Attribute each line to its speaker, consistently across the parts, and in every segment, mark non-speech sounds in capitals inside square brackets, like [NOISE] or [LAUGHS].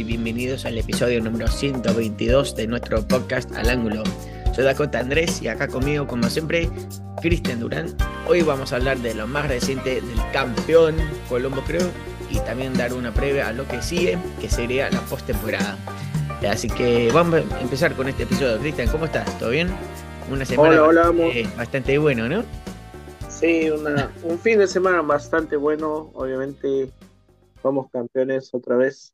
Speaker 1: y bienvenidos al episodio número 122 de nuestro podcast Al Ángulo. Soy Dakota Andrés y acá conmigo, como siempre, Cristian Durán. Hoy vamos a hablar de lo más reciente del campeón Colombo, creo, y también dar una previa a lo que sigue, que sería la postemporada. Así que vamos a empezar con este episodio. Cristian, ¿cómo estás? ¿Todo bien?
Speaker 2: Una semana
Speaker 1: bastante, bueno, ¿no?
Speaker 2: Sí, un fin de semana bastante bueno. Obviamente somos campeones otra vez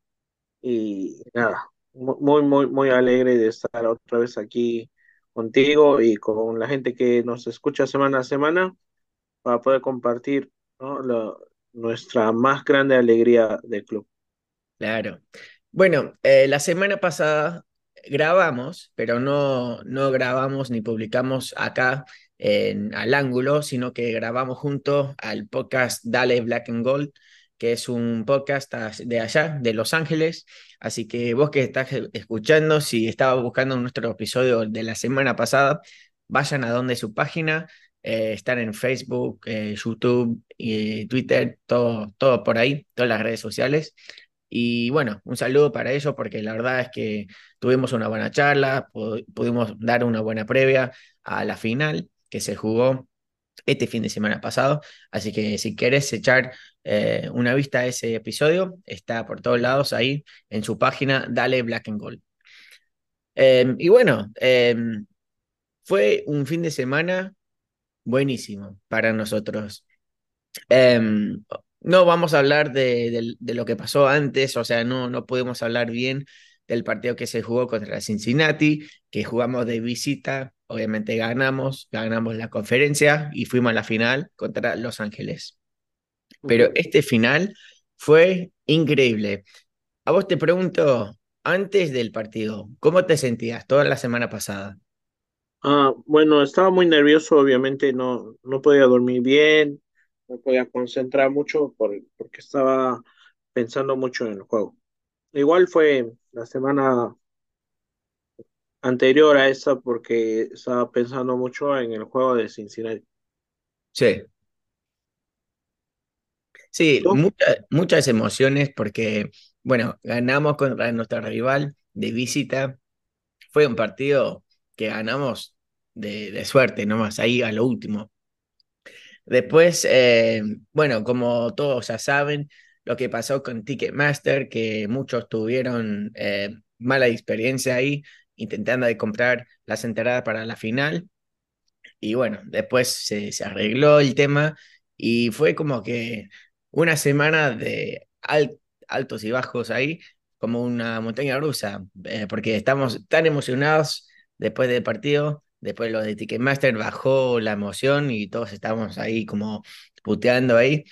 Speaker 2: y nada, muy, muy, muy alegre de estar otra vez aquí contigo y con la gente que nos escucha semana a semana para poder compartir nuestra más grande alegría del club.
Speaker 1: Claro. Bueno, eh, la semana pasada grabamos, pero no, no grabamos ni publicamos acá en, al ángulo, sino que grabamos junto al podcast Dale Black and Gold, que es un podcast de allá, de Los Ángeles. Así que vos que estás escuchando, si estabas buscando nuestro episodio de la semana pasada, vayan a donde su página, eh, están en Facebook, eh, YouTube y Twitter, todo, todo por ahí, todas las redes sociales. Y bueno, un saludo para ellos porque la verdad es que tuvimos una buena charla, pudimos dar una buena previa a la final que se jugó este fin de semana pasado. Así que si quieres echar eh, una vista a ese episodio, está por todos lados ahí en su página, dale Black and Gold. Em, y bueno, em, fue un fin de semana buenísimo para nosotros. Em, no vamos a hablar de, lo que pasó antes, o sea, no, no podemos hablar bien del partido que se jugó contra Cincinnati, que jugamos de visita, obviamente ganamos, ganamos la conferencia y fuimos a la final contra Los Ángeles. Pero este final fue increíble. A vos te pregunto, antes del partido, ¿cómo te sentías toda la semana pasada?
Speaker 2: Ah, bueno, estaba muy nervioso, obviamente no, no podía dormir bien, no podía concentrar mucho por, porque estaba pensando mucho en el juego. Igual fue la semana anterior a esa porque estaba pensando mucho en el juego de Cincinnati.
Speaker 1: Sí. Sí, muchas emociones porque, bueno, ganamos contra nuestra rival de visita. Fue un partido que ganamos de, de suerte nomás, ahí a lo último. Después, eh, bueno, como todos ya saben, lo que pasó con Ticketmaster, que muchos tuvieron eh, mala experiencia ahí, intentando de comprar las entradas para la final. Y bueno, después se, se arregló el tema y fue como que una semana de altos y bajos ahí, como una montaña rusa, eh, porque estamos tan emocionados después del partido, después lo de Ticketmaster bajó la emoción y todos estamos ahí como puteando ahí.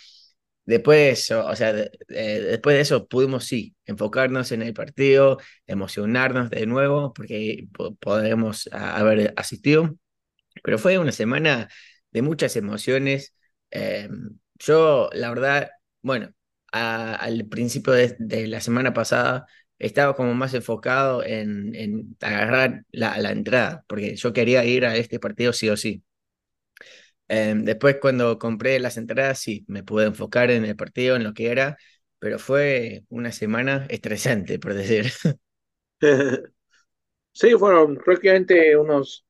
Speaker 1: Después, o sea, después de eso pudimos sí enfocarnos en el partido, emocionarnos de nuevo, porque podemos haber asistido. Pero fue una semana de muchas emociones. Em, yo, la verdad, bueno, al principio de, la semana pasada estaba como más enfocado en, en agarrar la entrada, porque yo quería ir a este partido sí o sí. Em, después cuando compré las entradas, sí, me pude enfocar en el partido, en lo que era, pero fue una semana estresante, por decir. [LAUGHS] [LAUGHS]
Speaker 2: Sí, fueron prácticamente unos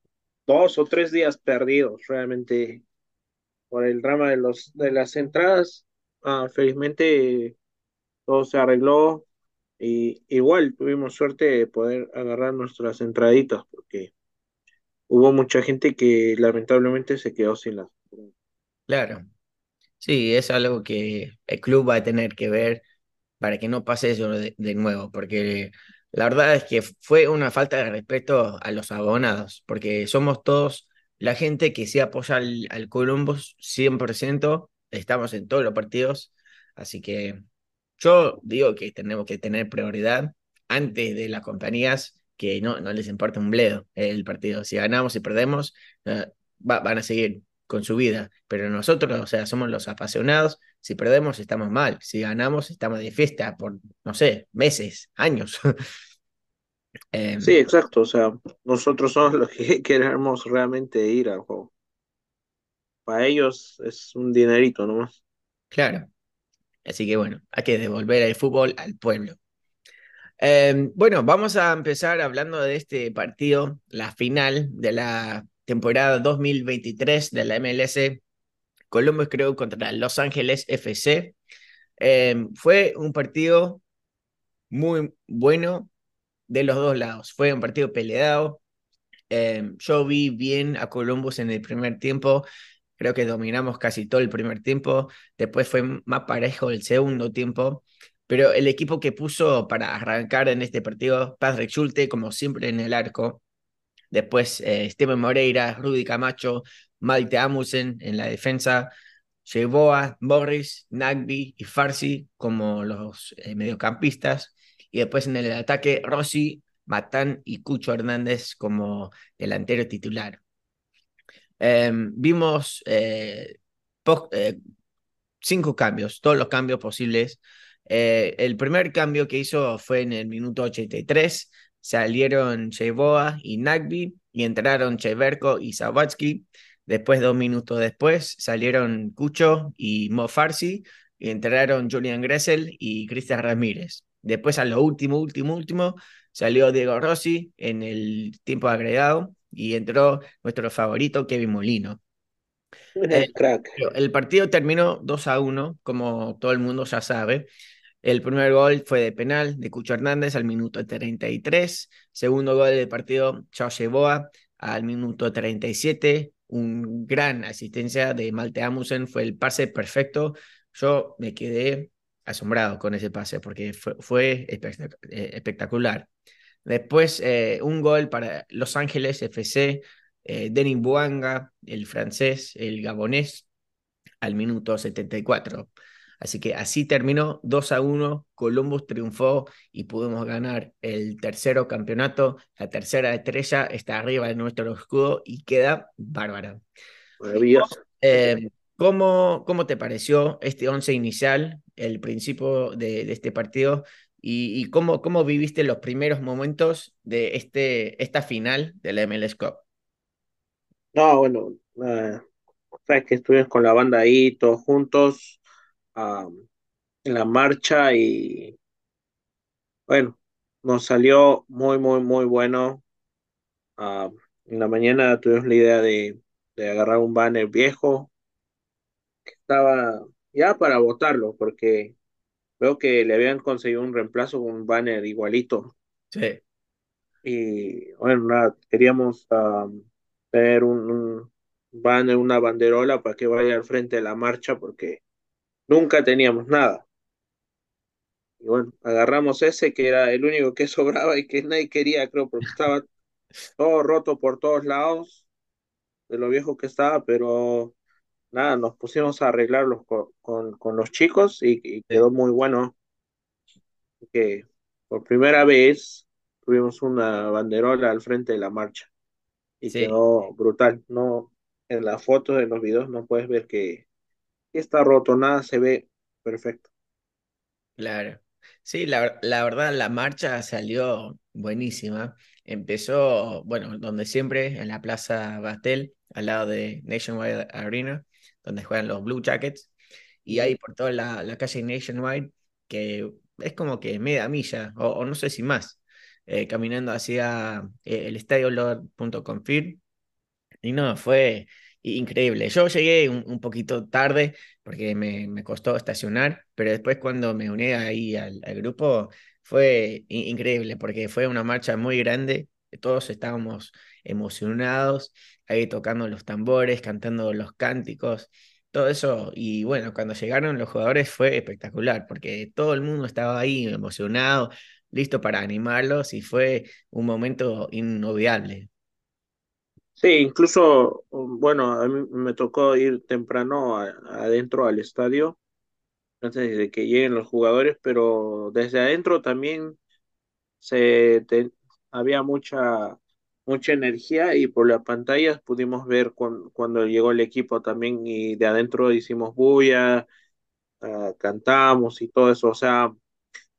Speaker 2: dos o tres días perdidos, realmente, por el drama de, los, de las entradas. Ah, felizmente todo se arregló y igual tuvimos suerte de poder agarrar nuestras entraditas, porque hubo mucha gente que lamentablemente se quedó sin las.
Speaker 1: Claro, sí, es algo que el club va a tener que ver para que no pase eso de, nuevo, porque la verdad es que fue una falta de respeto a los abonados, porque somos todos la gente que sí apoya al, al Columbus 100%, estamos en todos los partidos, así que yo digo que tenemos que tener prioridad antes de las compañías que no, no les importa un bledo el partido. Si ganamos y perdemos, eh, van a seguir con su vida. Pero nosotros, o sea, somos los apasionados. Si perdemos, estamos mal. Si ganamos, estamos de fiesta por, no sé, meses, años. [LAUGHS]
Speaker 2: Em, sí, exacto. O sea, nosotros somos los que [LAUGHS] queremos realmente ir al juego. Para ellos es un dinerito nomás.
Speaker 1: Claro. Así que bueno, hay que devolver el fútbol al pueblo. Eh, bueno, vamos a empezar hablando de este partido, la final de la temporada 2023 de la MLS. Columbus creo contra Los Ángeles FC. Eh, fue un partido muy bueno de los dos lados. Fue un partido peleado. Eh, yo vi bien a Columbus en el primer tiempo. Creo que dominamos casi todo el primer tiempo. Después fue más parejo el segundo tiempo. Pero el equipo que puso para arrancar en este partido, Patrick Schulte, como siempre en el arco. Después eh, Steven Moreira, Rudy Camacho, Malte Amusen en la defensa. a Morris, Nagby y Farsi como los eh, mediocampistas. Y después en el ataque, Rossi, Matán y Cucho Hernández como delantero titular. Em, vimos eh, eh, cinco cambios, todos los cambios posibles. Eh, el primer cambio que hizo fue en el minuto 83. Salieron Cheboa y Nagby y entraron Cheverko y Sawatsky. Después, dos minutos después, salieron Cucho y Mo Farsi y entraron Julian Gressel y Cristian Ramírez. Después, a lo último, último, último, salió Diego Rossi en el tiempo agregado y entró nuestro favorito Kevin Molino.
Speaker 2: El, crack.
Speaker 1: el partido terminó 2 a 1, como todo el mundo ya sabe. El primer gol fue de penal de Cucho Hernández al minuto 33. Segundo gol del partido, Chao Boa al minuto 37. Un gran asistencia de Malte Amusen, fue el pase perfecto. Yo me quedé asombrado con ese pase porque fue, eh, espectacular. Después, eh, un gol para Los Ángeles FC, eh, Denis Buanga, el francés, el gabonés, al minuto 74. Así que así terminó 2 a 1. Columbus triunfó y pudimos ganar el tercero campeonato. La tercera estrella está arriba de nuestro escudo y queda bárbara.
Speaker 2: Maravilloso.
Speaker 1: Eh, ¿cómo, ¿Cómo te pareció este once inicial, el principio de, de este partido? ¿Y, cómo, cómo, viviste los primeros momentos de este, esta final de la MLS Cup?
Speaker 2: No, bueno, sabes que estuvimos con la banda ahí, todos juntos, en la marcha y bueno, nos salió muy, muy, muy bueno. en la mañana tuvimos la idea de, de agarrar un banner viejo que estaba ya para botarlo, porque Veo que le habían conseguido un reemplazo con un banner igualito.
Speaker 1: Sí.
Speaker 2: Y bueno, nada, queríamos tener un, banner, una banderola para que vaya al frente de la marcha porque nunca teníamos nada. Y bueno, agarramos ese que era el único que [LAUGHS] sobraba y que nadie quería, creo, porque estaba todo roto por todos lados de lo viejo que estaba, pero nada, nos pusimos a arreglarlos con, con, los chicos y, quedó muy bueno. Que por primera vez tuvimos una banderola al frente de la marcha y quedó brutal. No, en las fotos, en los videos, no puedes ver que, está roto, nada se ve perfecto.
Speaker 1: Claro. Sí, la, la verdad, la marcha salió buenísima. Empezó, bueno, donde siempre, en la Plaza Bastel, al lado de Nationwide Arena donde juegan los Blue Jackets, y ahí por toda la, la calle Nationwide, que es como que media milla, o, no sé si más, eh, caminando hacia eh, el estadio Lord.confir. Y no, fue increíble. Yo llegué un, poquito tarde porque me, me, costó estacionar, pero después cuando me uní ahí al, al grupo fue increíble porque fue una marcha muy grande, todos estábamos emocionados ahí tocando los tambores, cantando los cánticos, todo eso. Y bueno, cuando llegaron los jugadores fue espectacular, porque todo el mundo estaba ahí emocionado, listo para animarlos y fue un momento inolvidable.
Speaker 2: Sí, incluso, bueno, a mí me tocó ir temprano adentro al estadio antes de que lleguen los jugadores, pero desde adentro también se había mucha mucha energía y por las pantallas pudimos ver cuando llegó el equipo también y de adentro hicimos bulla, ah, cantamos y todo eso, o sea,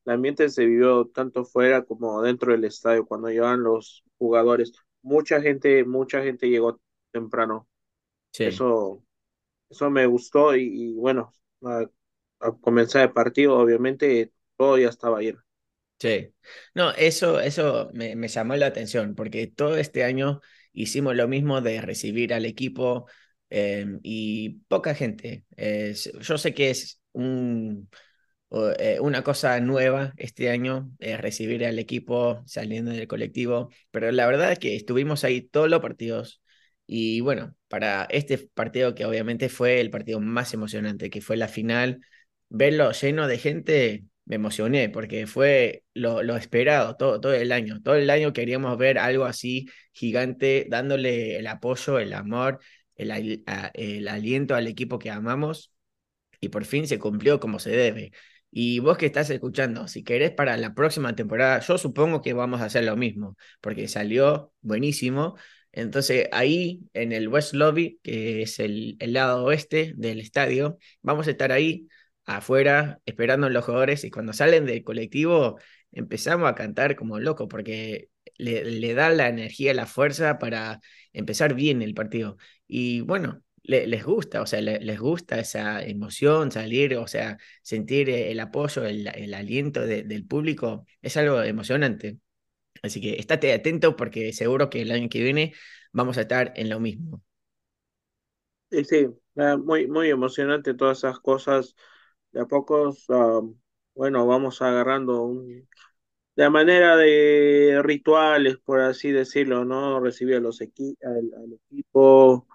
Speaker 2: el ambiente se vivió tanto fuera como dentro del estadio cuando llegaban los jugadores. Mucha gente, mucha gente llegó temprano. Eso, eso me gustó y, bueno, ah, a comenzar el partido, obviamente todo ya estaba lleno.
Speaker 1: Sí, no, eso, eso me, me llamó la atención, porque todo este año hicimos lo mismo de recibir al equipo eh, y poca gente. Eh, yo sé que es un, eh, una cosa nueva este año, recibir al equipo saliendo del colectivo, pero la verdad es que estuvimos ahí todos los partidos y bueno, para este partido que obviamente fue el partido más emocionante, que fue la final, verlo lleno de gente me emocioné porque fue lo, lo, esperado todo, todo el año. Todo el año queríamos ver algo así gigante, dándole el apoyo, el amor, el, el aliento al equipo que amamos y por fin se cumplió como se debe. Y vos que estás escuchando, si querés para la próxima temporada, yo supongo que vamos a hacer lo mismo, porque salió buenísimo. Entonces ahí en el West Lobby, que es el, lado oeste del estadio, vamos a estar ahí afuera esperando a los jugadores y cuando salen del colectivo empezamos a cantar como locos porque le da la energía, la fuerza para empezar bien el partido. Y bueno, les gusta, o sea, les gusta esa emoción, salir, o sea, sentir el apoyo, el, aliento del público, es algo emocionante. Así que estate atento porque seguro que el año que viene vamos a estar en lo mismo.
Speaker 2: Sí, sí, muy, muy emocionante todas esas cosas de a pocos, ah, bueno, vamos agarrando un, de manera de rituales, por así decirlo, ¿no? Recibir a los equi al, equipo,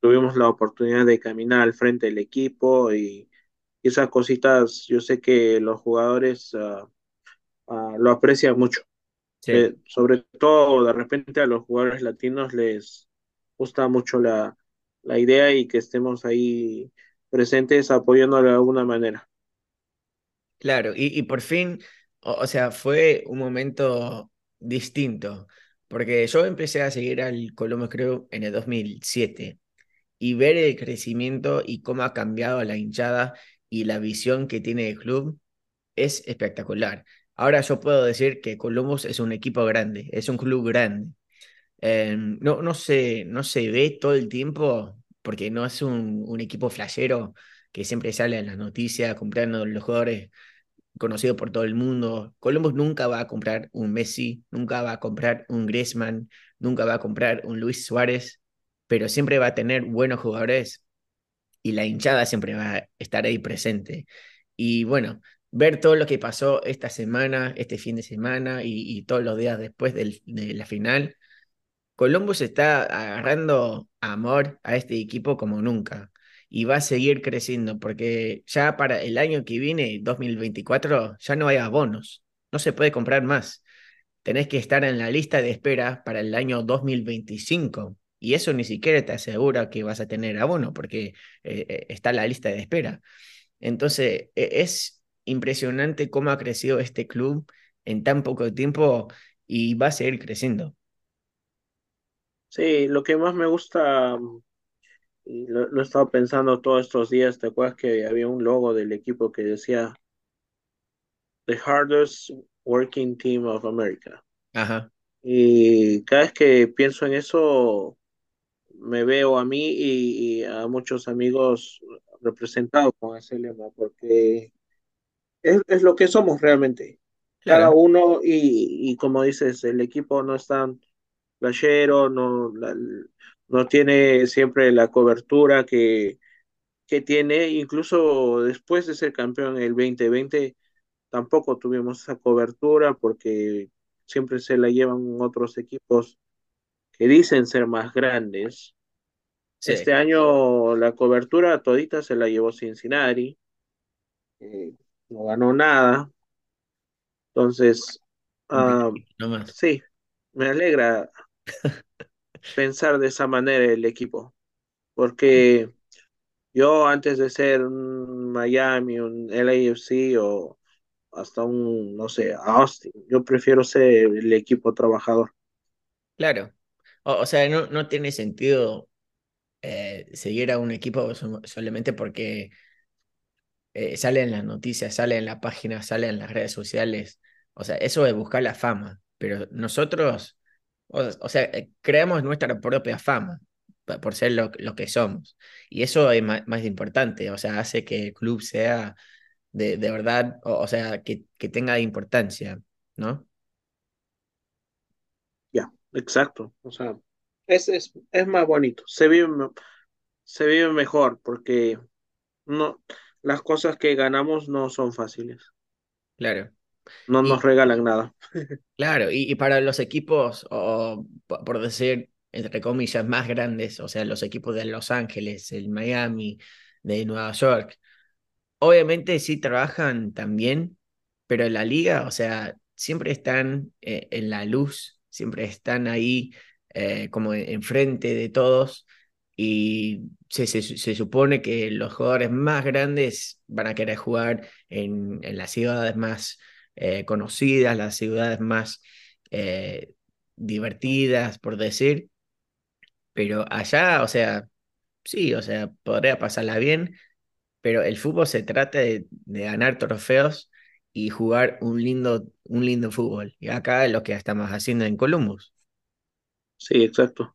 Speaker 2: tuvimos la oportunidad de caminar al frente del equipo y, y esas cositas, yo sé que los jugadores uh, uh, lo aprecian mucho. Sí. Eh, sobre todo, de repente a los jugadores latinos les gusta mucho la, la idea y que estemos ahí presentes apoyándole de alguna manera.
Speaker 1: Claro, y, y por fin, o, o, sea, fue un momento distinto, porque yo empecé a seguir al Columbus creo en el 2007 y ver el crecimiento y cómo ha cambiado la hinchada y la visión que tiene el club es espectacular. Ahora yo puedo decir que Columbus es un equipo grande, es un club grande. Eh, no, no, se, no se ve todo el tiempo porque no es un, un equipo flashero que siempre sale en las noticias comprando los jugadores conocidos por todo el mundo. Columbus nunca va a comprar un Messi, nunca va a comprar un Griezmann, nunca va a comprar un Luis Suárez, pero siempre va a tener buenos jugadores y la hinchada siempre va a estar ahí presente. Y bueno, ver todo lo que pasó esta semana, este fin de semana y, todos los días después de la final, Columbus está agarrando amor a este equipo como nunca y va a seguir creciendo porque ya para el año que viene, 2024, ya no hay abonos, no se puede comprar más. Tenés que estar en la lista de espera para el año 2025 y eso ni siquiera te asegura que vas a tener abono porque eh, está la lista de espera. Entonces, e, es impresionante cómo ha crecido este club en tan poco tiempo y va a seguir creciendo.
Speaker 2: Sí, lo que más me gusta, y lo, lo, he estado pensando todos estos días, ¿te acuerdas que había un logo del equipo que decía The Hardest Working Team of America?
Speaker 1: Ajá.
Speaker 2: Y cada vez que pienso en eso, me veo a mí y, y a muchos amigos representados con ese lema, porque es, es lo que somos realmente. Claro. Cada uno, y, y como dices, el equipo no es tan playero, no, la, no tiene siempre la cobertura que, que tiene, incluso después de ser campeón en el 2020, tampoco tuvimos esa cobertura porque siempre se la llevan otros equipos que dicen ser más grandes. Sí. Este año la cobertura todita se la llevó Cincinnati, eh, no ganó nada. Entonces, uh, no sí, me alegra [LAUGHS] pensar de esa manera el equipo, porque yo antes de ser un Miami, un LAFC o hasta un, no sé, Austin, yo prefiero ser el equipo trabajador.
Speaker 1: Claro, o, o sea, no, no tiene sentido eh, seguir a un equipo solamente porque eh, sale en las noticias, sale en la página, sale en las redes sociales. O sea, eso es buscar la fama, pero nosotros o, o sea, eh, creamos nuestra propia fama. por ser lo, lo, que somos. Y eso es más, más, importante, o sea, hace que el club sea de, de verdad, o, o, sea, que, que tenga importancia, ¿no?
Speaker 2: Ya, exacto. O sea, es, es, es más bonito, se vive, se vive mejor porque no, las cosas que ganamos no son fáciles.
Speaker 1: Claro.
Speaker 2: No
Speaker 1: Y,
Speaker 2: nos regalan nada. [LAUGHS]
Speaker 1: claro, y, y para los equipos, o po- por decir, entre comillas, más grandes, o sea, los equipos de Los Ángeles, el Miami, de Nueva York, Obviamente sí trabajan también, pero en la liga, o sea, siempre están eh, en la luz, siempre están ahí eh, como en- enfrente de todos y se, se, se supone que los jugadores más grandes van a querer jugar en, en las ciudades más eh, conocidas, las ciudades más eh, divertidas, por decir, pero allá, o sea, sí, o sea, podría pasarla bien pero el fútbol se trata de, de ganar trofeos y jugar un lindo, un lindo fútbol. Y acá es lo que estamos haciendo en Columbus.
Speaker 2: Sí, exacto.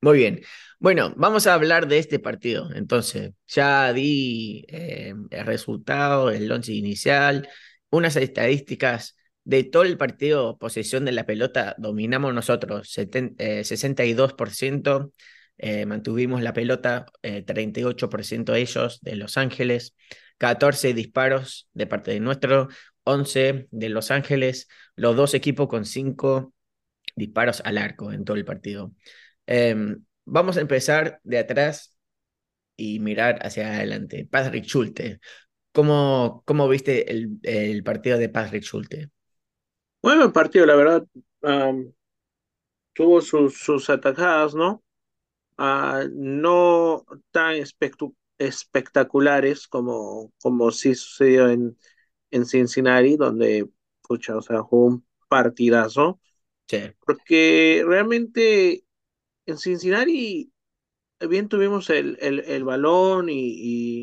Speaker 1: Muy bien. Bueno, vamos a hablar de este partido. Entonces, ya di eh, el resultado, el once inicial, unas estadísticas de todo el partido, posesión de la pelota, dominamos nosotros, seten- eh, 62%, eh, mantuvimos la pelota, eh, 38% ellos de Los Ángeles, 14 disparos de parte de nuestro, 11 de Los Ángeles, los dos equipos con 5 disparos al arco en todo el partido. Em, vamos a empezar de atrás y mirar hacia adelante. Patrick Schulte, ¿cómo, cómo viste el, el partido de Patrick Schulte?
Speaker 2: Bueno, el partido, la verdad, tuvo sus, sus atajadas, ¿no? Ah, no tan espectaculares como, como sí sucedió en, en Cincinnati, donde, pucha, o sea, jugó un partidazo,
Speaker 1: Sí.
Speaker 2: porque realmente en Cincinnati bien tuvimos el, el, el balón y,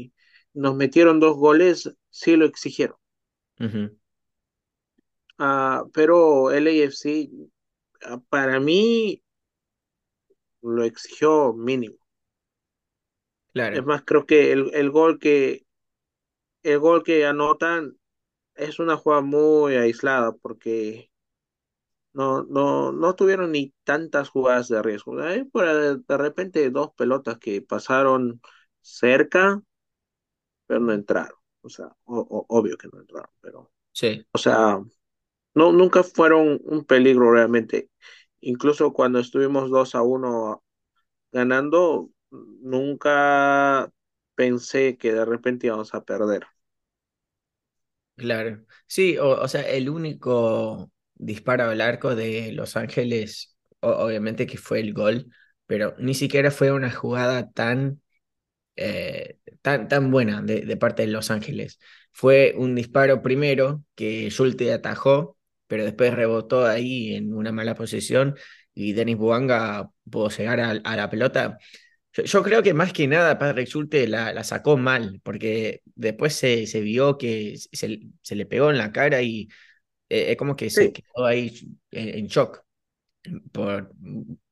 Speaker 2: y nos metieron dos goles, sí lo exigieron. Ah, pero el AFC, ah, para mí, lo exigió mínimo. Es
Speaker 1: Claro,
Speaker 2: más, creo que el, el gol que el gol que anotan es una jugada muy aislada porque no, no, no tuvieron ni tantas jugadas de riesgo. Ahí por de repente dos pelotas que pasaron cerca, pero no entraron. O sea, o- o- obvio que no entraron, pero,
Speaker 1: sí,
Speaker 2: o sea, no, nunca fueron un peligro realmente. Incluso cuando estuvimos 2 a uno ganando, nunca pensé que de repente íbamos a perder.
Speaker 1: claro. Sí, o, o sea, el único disparo al arco de Los Ángeles, obviamente que fue el gol, pero ni siquiera fue una jugada tan eh, tan, tan buena de, de parte de Los Ángeles. Fue un disparo primero que Schulte atajó, pero después rebotó ahí en una mala posición y Denis Buanga pudo llegar a, a la pelota. Yo, yo creo que más que nada Patrick Schulte la, la sacó mal, porque después se, se vio que se, se le pegó en la cara y eh, es como que se quedó ahí en, en shock por,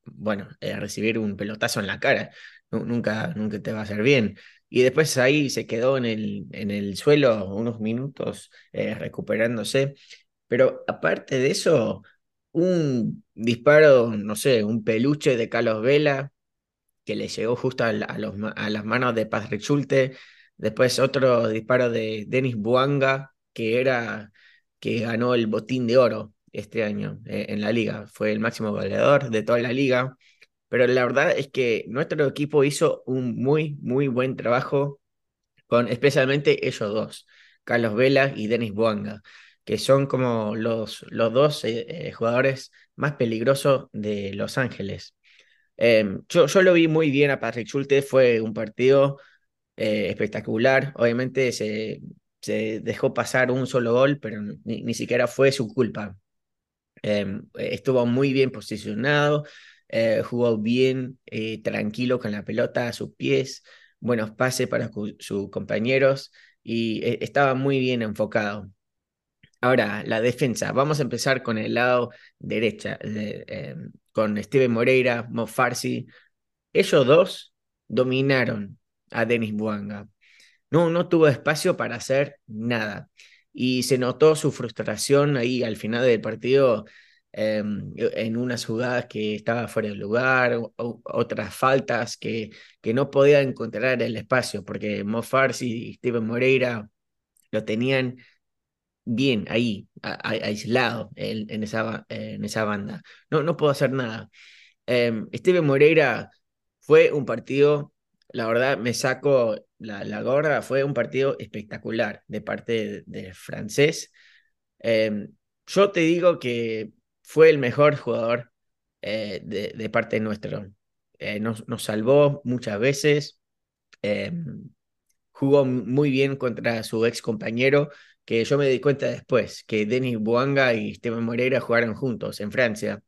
Speaker 1: bueno, eh, recibir un pelotazo en la cara. Nu- Nunca, nunca te va a hacer bien. Y después ahí se quedó en el, en el suelo unos minutos eh, recuperándose. Pero aparte de eso, un disparo, no sé, un peluche de Carlos Vela que le llegó justo a, las manos de Patrick Schulte. Después otro disparo de Denis Buanga, que era que ganó el botín de oro este año eh, en la liga. Fue el máximo goleador de toda la liga. Pero la verdad es que nuestro equipo hizo un muy, muy buen trabajo con especialmente ellos dos, Carlos Vela y Denis Buanga, que son como los, los dos eh, eh, jugadores más peligrosos de Los Ángeles. Eh, yo, yo lo vi muy bien a Patrick Schulte, fue un partido eh, espectacular. Obviamente se, se dejó pasar un solo gol, pero ni, ni siquiera fue su culpa. Eh, estuvo muy bien posicionado, eh, jugó bien, eh, tranquilo con la pelota a sus pies, buenos pases para sus compañeros y eh, estaba muy bien enfocado. Ahora, la defensa. Vamos a empezar con el lado derecha, de, eh, con Steven Moreira, Mo Farsi. Ellos dos dominaron a Denis Buanga. No, no tuvo espacio para hacer nada. Y se notó su frustración ahí al final del partido eh, en unas jugadas que estaba fuera de lugar, o, otras faltas que, que no podía encontrar el espacio, porque Mo Farsi y Steven Moreira lo tenían bien ahí, a, a, aislado en, en, esa, en esa banda. No, no puedo hacer nada. Eh, Steven Moreira fue un partido, la verdad me saco la, la gorra, fue un partido espectacular de parte del francés. Eh, yo te digo que fue el mejor jugador eh, de, parte nuestro. Eh, nos, nos, salvó muchas veces. Eh, jugó muy bien contra su ex compañero, que yo me di cuenta después, que Denis Buanga y Esteban Moreira jugaron juntos en Francia.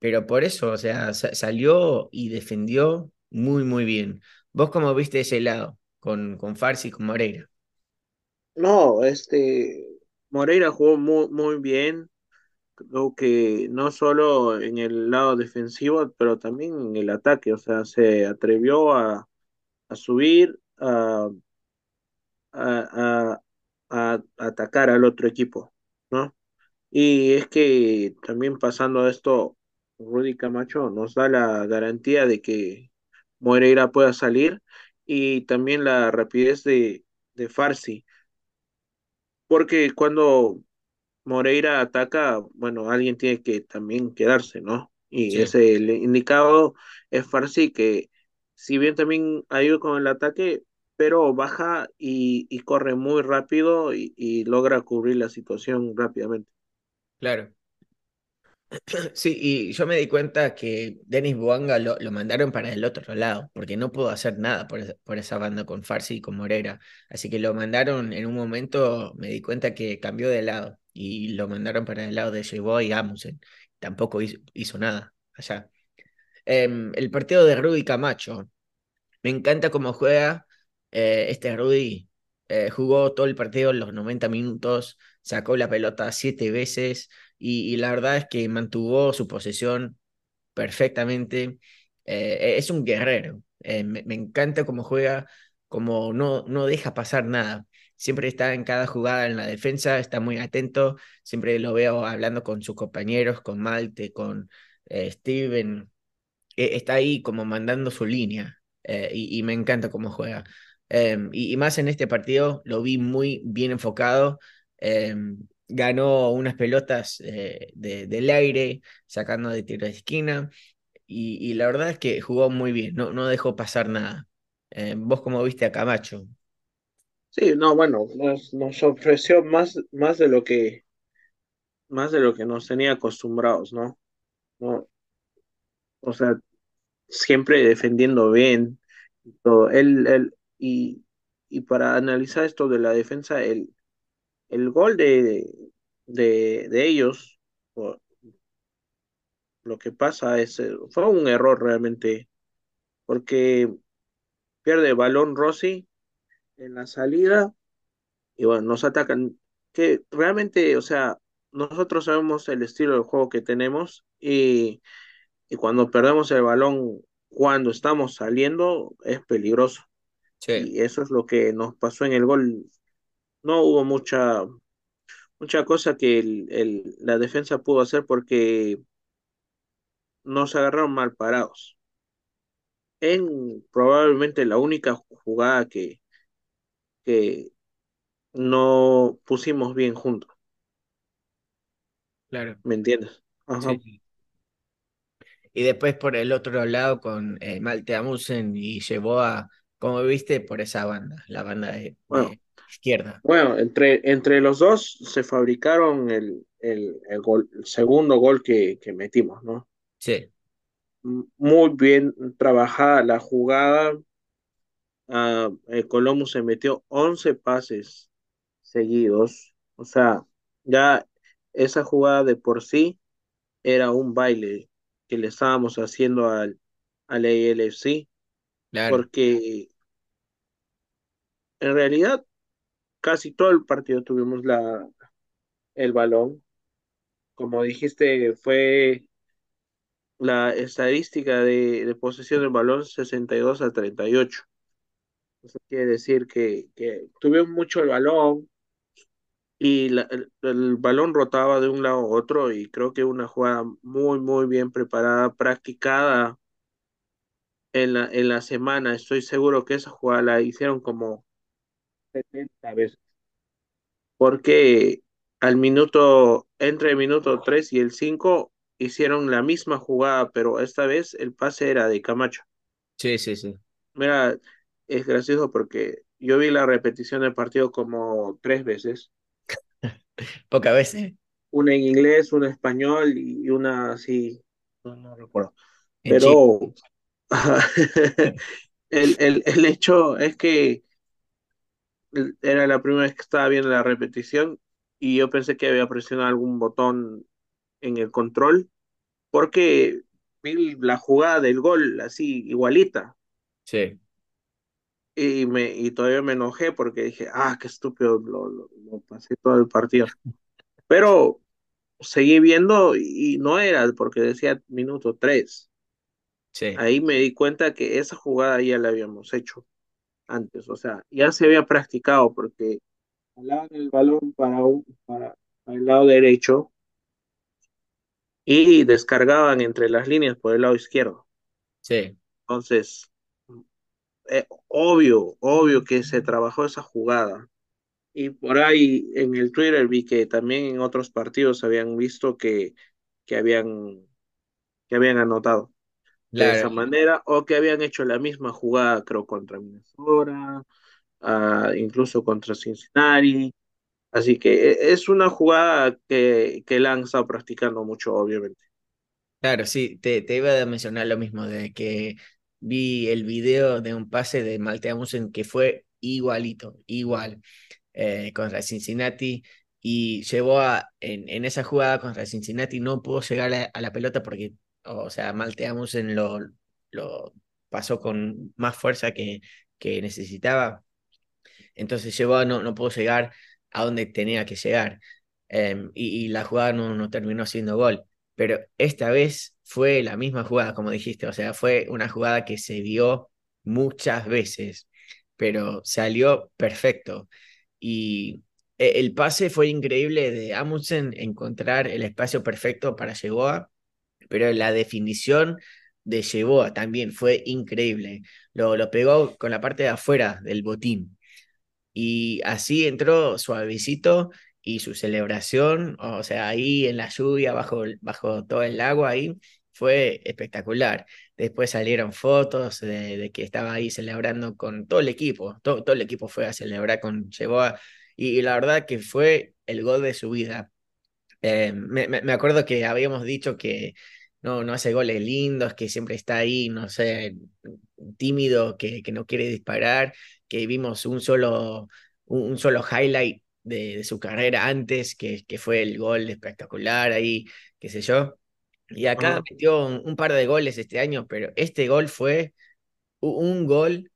Speaker 1: Pero por eso, o sea, salió y defendió muy, muy bien. ¿Vos cómo viste ese lado con, con Farsi y con Moreira?
Speaker 2: No, este, Moreira jugó muy, muy bien. Creo que no solo en el lado defensivo, pero también en el ataque. O sea, se atrevió a, a subir, a, a, a, atacar al otro equipo, ¿no? Y es que también pasando esto, Rudy Camacho nos da la garantía de que Moreira pueda salir y también la rapidez de, de Farsi. Porque cuando Moreira ataca, bueno, alguien tiene que también quedarse, ¿no? Y
Speaker 1: Sí.
Speaker 2: ese el indicado es Farsi que si bien también ayuda con el ataque, pero baja y, y corre muy rápido y, y logra cubrir la situación rápidamente.
Speaker 1: Claro. [CLEARS THROAT] Sí, y yo me di cuenta que Denis Buanga lo, lo mandaron para el otro lado, porque no pudo hacer nada por, por esa banda con Farsi y con Moreira. Así que lo mandaron en un momento, me di cuenta que cambió de lado y lo mandaron para el lado de J-Boy y Amundsen. Tampoco hizo, hizo nada allá. Em, el partido de Rudy Camacho, me encanta cómo juega eh, este Rudy. Eh, jugó todo el partido los 90 minutos, sacó la pelota siete veces y, la verdad es que mantuvo su posesión perfectamente. Eh, es un guerrero. Me, me encanta cómo juega, como no, no deja pasar nada. Siempre está en cada jugada en la defensa, está muy atento. Siempre lo veo hablando con sus compañeros, con Malte, con eh, Steven eh, está ahí como mandando su línea eh, y, me encanta cómo juega. Em, y, más en este partido lo vi muy bien enfocado. em, ganó unas pelotas eh, de, del aire, sacando de tiro de esquina. Y, la verdad es que jugó muy bien, no, dejó pasar nada. Em, ¿vos cómo viste a Camacho?
Speaker 2: Sí, no, bueno, nos, nos ofreció más, más de lo que, más de lo que nos tenía acostumbrados, ¿no? ¿No? O sea, siempre defendiendo bien, todo. Él, él, y, y para analizar esto de la defensa, el, el gol de, de, de ellos, lo que pasa es, eh, fue un error realmente, porque pierde balón Rossi en la salida y bueno, nos atacan, que realmente, o sea, nosotros sabemos el estilo de juego que tenemos y, y cuando perdemos el balón, cuando estamos saliendo, es peligroso.
Speaker 1: Sí,
Speaker 2: Y eso es lo que nos pasó en el gol. No hubo mucha, mucha cosa que el, el, la defensa pudo hacer porque nos agarraron mal parados. En probablemente la única jugada que, que no pusimos bien juntos,
Speaker 1: claro.
Speaker 2: ¿me entiendes? Ajá.
Speaker 1: Sí. Y después por el otro lado con eh, Malte Amusen y llevó a, como viste, por esa banda, la banda de,
Speaker 2: Bueno,
Speaker 1: de izquierda.
Speaker 2: bueno, entre, entre los dos se fabricaron el, el, el gol, el segundo gol que, que metimos, ¿no?
Speaker 1: Sí,
Speaker 2: Muy bien trabajada la jugada. Ah, el Colombo se metió 11 pases seguidos. O sea, ya esa jugada de por sí era un baile que le estábamos haciendo al, al ALFC,
Speaker 1: claro,
Speaker 2: porque en realidad casi todo el partido tuvimos la, el balón. Como dijiste, fue la estadística de, de posesión del balón 62 a 38. Eso quiere decir que, que tuvieron mucho el balón y la- el, el balón rotaba de un lado a otro y creo que una jugada muy, muy bien preparada, practicada en la, en la semana. Estoy seguro que esa jugada la hicieron como 70 veces, porque al minuto, entre el minuto 3 y el 5 hicieron la misma jugada, pero esta vez el pase era de Camacho.
Speaker 1: Sí, sí, sí.
Speaker 2: Mira, es gracioso porque yo vi la repetición del partido como tres veces, [LAUGHS]
Speaker 1: Pocas veces.
Speaker 2: Una en inglés, una en español y una así, no, no recuerdo. Pero [LAUGHS] el, el, el hecho es que era la primera vez que estaba viendo la repetición y yo pensé que había presionado algún botón en el control porque vi la jugada del gol así igualita.
Speaker 1: Sí,
Speaker 2: y, me, y todavía me enojé porque dije, ah, qué estúpido, lo, lo, lo pasé todo el partido. Pero seguí viendo y no era porque decía minuto 3.
Speaker 1: sí,
Speaker 2: Ahí me di cuenta que esa jugada ya la habíamos hecho antes, o sea, ya se había practicado porque jalaban el balón para, un, para, para el lado derecho y descargaban entre las líneas por el lado izquierdo.
Speaker 1: sí.
Speaker 2: Entonces, eh, obvio, obvio que se trabajó esa jugada. Y por ahí en el Twitter vi que también en otros partidos habían visto que, que habían, que habían anotado de
Speaker 1: Claro,
Speaker 2: esa manera o que habían hecho la misma jugada, creo, contra Minnesota, ah, incluso contra Cincinnati. Así que eh, es una jugada que, que la han estado practicando mucho, obviamente.
Speaker 1: claro, sí. Te, te iba a mencionar lo mismo, de que vi el video de un pase de Malte Amusen que fue igualito, igual. eh, contra Cincinnati y llevó a, en, en esa jugada contra Cincinnati no pudo llegar a, a la pelota porque, o sea, Malte Amusen lo, lo pasó con más fuerza que, que necesitaba, entonces llevó, no, no pudo llegar a donde tenía que llegar em, y, y la jugada no, no terminó siendo gol, pero esta vez fue la misma jugada, como dijiste, o sea, fue una jugada que se vio muchas veces, pero salió perfecto. Y e- el pase fue increíble de Amundsen encontrar el espacio perfecto para Yeboah, pero la definición de Yeboah también fue increíble. Lo, lo pegó con la parte de afuera del botín. Y así entró suavecito y su celebración, o sea, ahí en la lluvia, bajo, bajo todo el agua ahí, fue espectacular. Después salieron fotos de, que estaba ahí celebrando con todo el equipo, todo, todo el equipo fue a celebrar con Cheboa y, la verdad que fue el gol de su vida. Eh, me, me- acuerdo que habíamos dicho que no, no hace goles lindos, que siempre está ahí, no sé, tímido, que, que no quiere disparar, que vimos un solo, un solo highlight de, de su carrera antes, que, que fue el gol espectacular ahí, qué sé yo. Y acá metió un, un par de goles este año, pero este gol fue un gol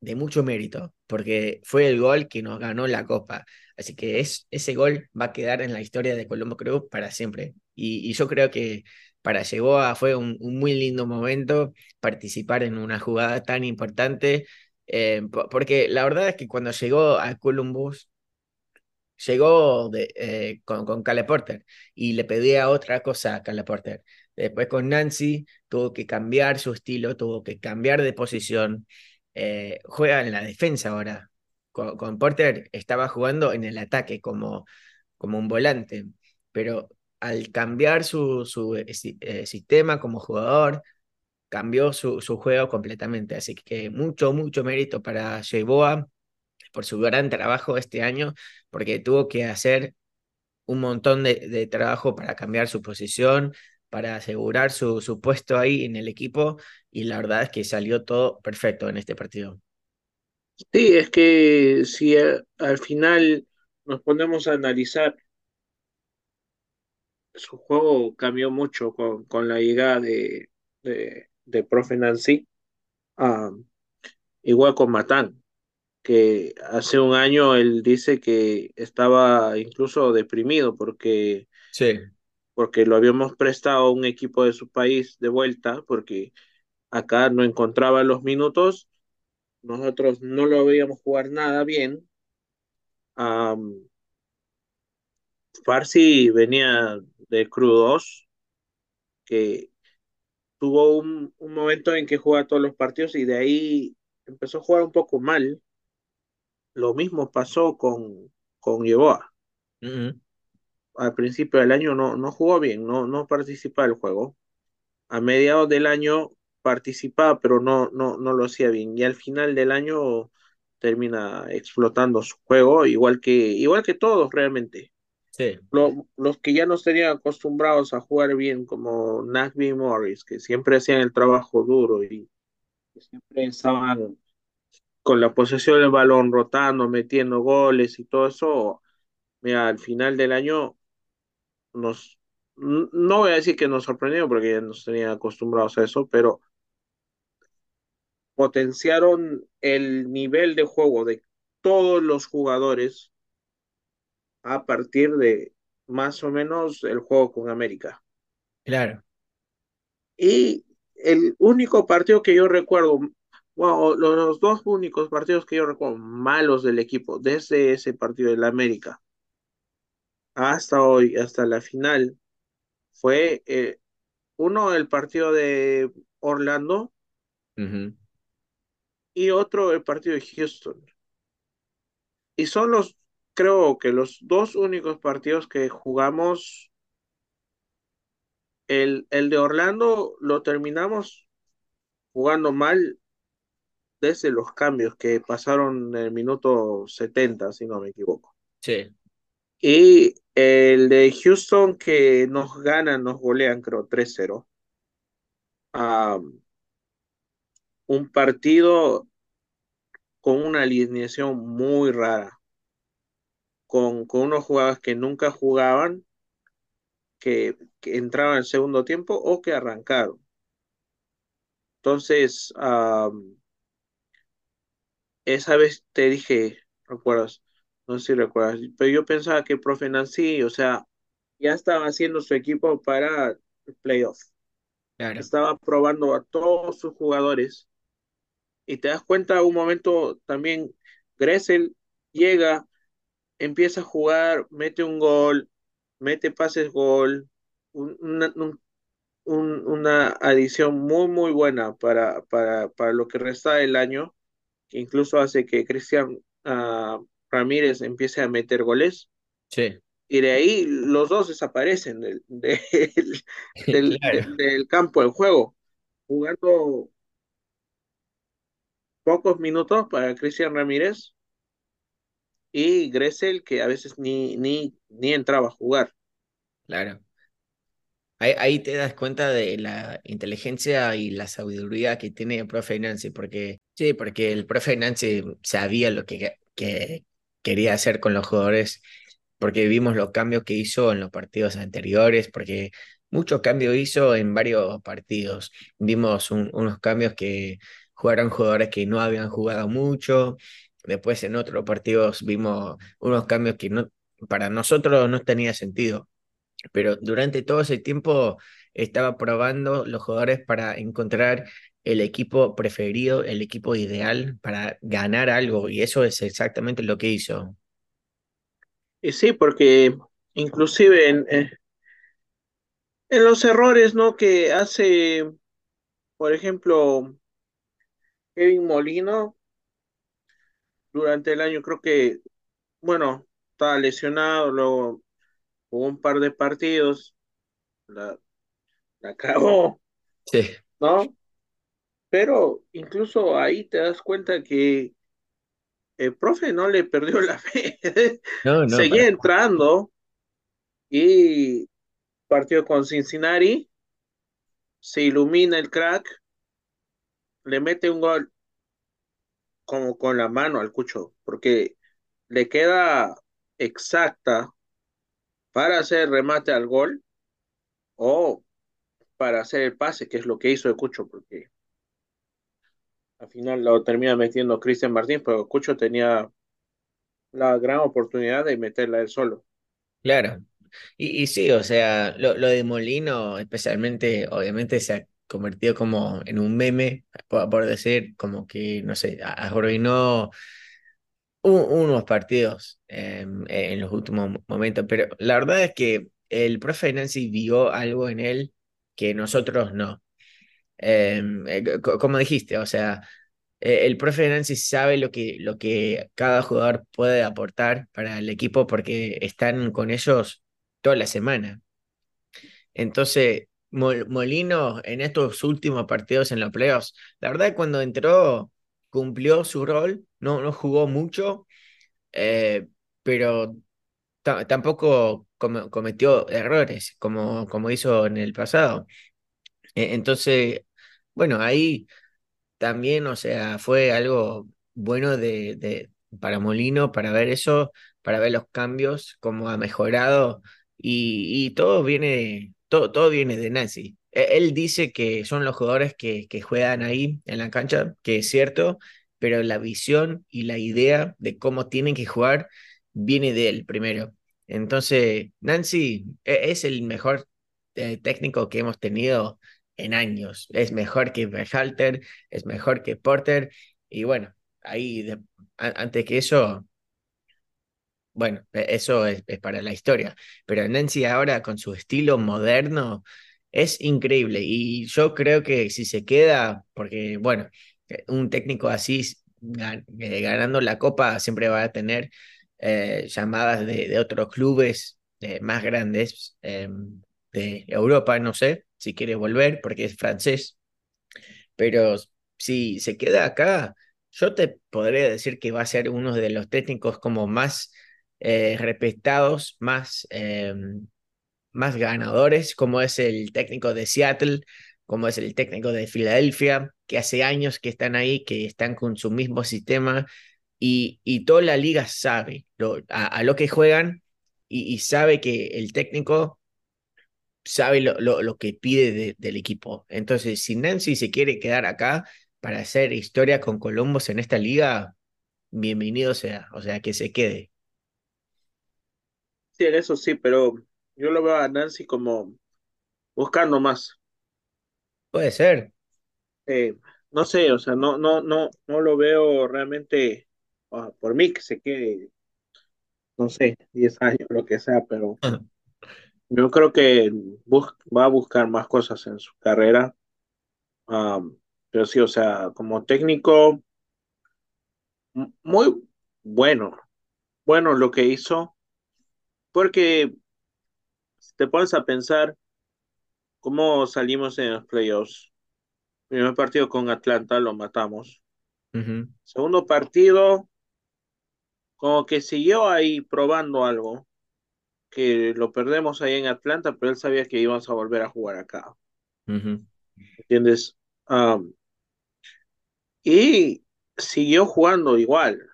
Speaker 1: de mucho mérito, porque fue el gol que nos ganó la Copa. Así que es, ese gol va a quedar en la historia de Colombo Cruz para siempre. Y, y yo creo que para Yeboah fue un, un muy lindo momento participar en una jugada tan importante, eh, po- porque la verdad es que cuando llegó a Columbus, llegó eh, con, con Cale Porter y le pedía otra cosa a Cale Porter. Después con Nancy tuvo que cambiar su estilo, tuvo que cambiar de posición. Eh, juega en la defensa ahora. Con, Porter estaba jugando en el ataque como, como un volante, pero al cambiar su, su eh, si- sistema como jugador, cambió su, su juego completamente. Así que mucho, mucho mérito para Yeboah por su gran trabajo este año, porque tuvo que hacer un montón de, trabajo para cambiar su posición, para asegurar su, su puesto ahí en el equipo, y la verdad es que salió todo perfecto en este partido.
Speaker 2: Sí, es que si al final nos ponemos a analizar, su juego cambió mucho con, con la llegada de, de, de Profe Nancy, ah, igual con Matán, que hace un año él dice que estaba incluso deprimido porque
Speaker 1: Sí,
Speaker 2: porque lo habíamos prestado a un equipo de su país de vuelta, porque acá no encontraba los minutos, nosotros no lo veíamos jugar nada bien. Um, Farsi venía de Crudos, que tuvo un, un, momento en que jugaba todos los partidos y de ahí empezó a jugar un poco mal. Lo mismo pasó con, con. Uh -huh. Al principio del año no, no jugó bien, no, no participaba del juego. A mediados del año participaba, pero no, no, no lo hacía bien. Y al final del año termina explotando su juego, igual que, igual que todos realmente.
Speaker 1: Sí.
Speaker 2: Lo, los que ya nos tenían acostumbrados a jugar bien, como Nagby Morris, que siempre hacían el trabajo duro y siempre estaban con la posesión del balón rotando, metiendo goles y todo eso. Mira, al final del año nos, no voy a decir que nos sorprendió porque ya nos tenían acostumbrados a eso, pero potenciaron el nivel de juego de todos los jugadores a partir de más o menos el juego con América.
Speaker 1: Claro.
Speaker 2: Y el único partido que yo recuerdo, bueno, los dos únicos partidos que yo recuerdo malos del equipo, desde ese partido del América hasta hoy, hasta la final, fue eh, uno el partido de Orlando
Speaker 1: uh -huh.
Speaker 2: y otro el partido de Houston. Y son los, creo que los dos únicos partidos que jugamos. El, el de Orlando lo terminamos jugando mal desde los cambios que pasaron en el minuto 70, si no me equivoco.
Speaker 1: Sí.
Speaker 2: Y el de Houston que nos ganan, nos golean, creo, 3-0. Um, un partido con una alineación muy rara, con, con unos jugadores que nunca jugaban, que, que entraban en segundo tiempo o que arrancaron. Entonces, um, esa vez te dije, ¿recuerdas? No sé si recuerdas, pero yo pensaba que profe Nancy, o sea, ya estaba haciendo su equipo para el playoff.
Speaker 1: Claro.
Speaker 2: Estaba probando a todos sus jugadores. Y te das cuenta, un momento también, Gressel llega, empieza a jugar, mete un gol, mete pases gol, un, una, un, un, una adición muy, muy buena para, para, para lo que resta del año, que incluso hace que Cristian uh, Ramírez empiece a meter goles.
Speaker 1: Sí.
Speaker 2: Y de ahí los dos desaparecen del, [LAUGHS] del, [LAUGHS] del,
Speaker 1: Claro.
Speaker 2: del campo del juego, jugando pocos minutos para Cristian Ramírez y Gressel, que a veces ni, ni, ni entraba a jugar.
Speaker 1: Claro. Ahí, ahí te das cuenta de la inteligencia y la sabiduría que tiene el profe Nancy, porque sí, porque el profe Nancy sabía lo que, que quería hacer con los jugadores, porque vimos los cambios que hizo en los partidos anteriores, porque muchos cambios hizo en varios partidos. Vimos un- unos cambios que jugaron jugadores que no habían jugado mucho. Después en otros partidos vimos unos cambios que no, para nosotros no tenía sentido. Pero durante todo ese tiempo estaba probando los jugadores para encontrar el equipo preferido, el equipo ideal para ganar algo. Y eso es exactamente lo que hizo.
Speaker 2: Y sí, porque inclusive en, eh, en los errores, ¿no? Que hace, por ejemplo, Kevin Molino durante el año, creo que, bueno, estaba lesionado, luego jugó un par de partidos, la, la acabó,
Speaker 1: Sí,
Speaker 2: ¿no? Pero incluso ahí te das cuenta que el profe no le perdió la [LAUGHS] fe,
Speaker 1: no, no,
Speaker 2: seguía
Speaker 1: para-
Speaker 2: entrando y partió con Cincinnati, se ilumina el crack, le mete un gol como con la mano al Cucho, porque le queda exacta para hacer remate al gol o para hacer el pase, que es lo que hizo Cucho, porque al final lo termina metiendo Cristian Martín, pero Cucho tenía la gran oportunidad de meterla él solo.
Speaker 1: claro. Y, y sí, o sea, lo, lo de Molino, especialmente, obviamente se ha convertido como en un meme, por, por decir, como que, no sé, arruinó u- unos partidos em, en los últimos mo- momentos, pero la verdad es que el profe Nancy vio algo en él que nosotros no. Em, eh, co- como dijiste, o sea, eh, el profe Nancy sabe lo que, lo que cada jugador puede aportar para el equipo porque están con ellos toda la semana. Entonces, Mol- Molino en estos últimos partidos en los playoffs, la verdad cuando entró cumplió su rol, no, no jugó mucho, eh, pero ta- tampoco come- cometió errores como, como hizo en el pasado. E- Entonces, bueno, ahí también, o sea, fue algo bueno de, de, para Molino, para ver eso, para ver los cambios, cómo ha mejorado y, y todo viene, todo, todo viene de Nancy. E- Él dice que son los jugadores que, que juegan ahí en la cancha, que es cierto, pero la visión y la idea de cómo tienen que jugar viene de él primero. Entonces, Nancy e- es el mejor eh, técnico que hemos tenido en años. Es mejor que Berhalter, es mejor que Porter. Y bueno, ahí de- a- antes que eso, bueno, e- eso es, para la historia. Pero Nancy ahora con su estilo moderno es increíble. Y yo creo que si se queda, porque bueno, un técnico así eh, ganando la copa siempre va a tener eh, llamadas de, otros clubes eh, más grandes de Europa, no sé si quiere volver porque es francés. Pero si se queda acá, yo te podría decir que va a ser uno de los técnicos como más respetados, más, eh, más ganadores, como es el técnico de Seattle, como es el técnico de Filadelfia, que hace años que están ahí, que están con su mismo sistema y, y toda la liga sabe lo- a, lo que juegan y, sabe que el técnico sabe lo, lo, que pide de- del equipo. Entonces, si Nancy se quiere quedar acá para hacer historia con Columbus en esta liga, bienvenido sea, o sea, que se quede.
Speaker 2: Sí, en eso sí, pero yo lo veo a Nancy como buscando más.
Speaker 1: Puede ser.
Speaker 2: Eh, no sé, o sea, no, no, no, no lo veo realmente ah, por mí que se quede, no sé, 10 años, lo que sea, pero yo creo que va a buscar más cosas en su carrera. Am, pero sí, o sea, como técnico, muy bueno, bueno lo que hizo, porque si te pones a pensar cómo salimos en los playoffs. Primer partido con Atlanta lo matamos. Segundo partido, como que siguió ahí probando algo, que lo perdemos ahí en Atlanta, pero él sabía que íbamos a volver a jugar acá, ¿entiendes? Am, y siguió jugando igual.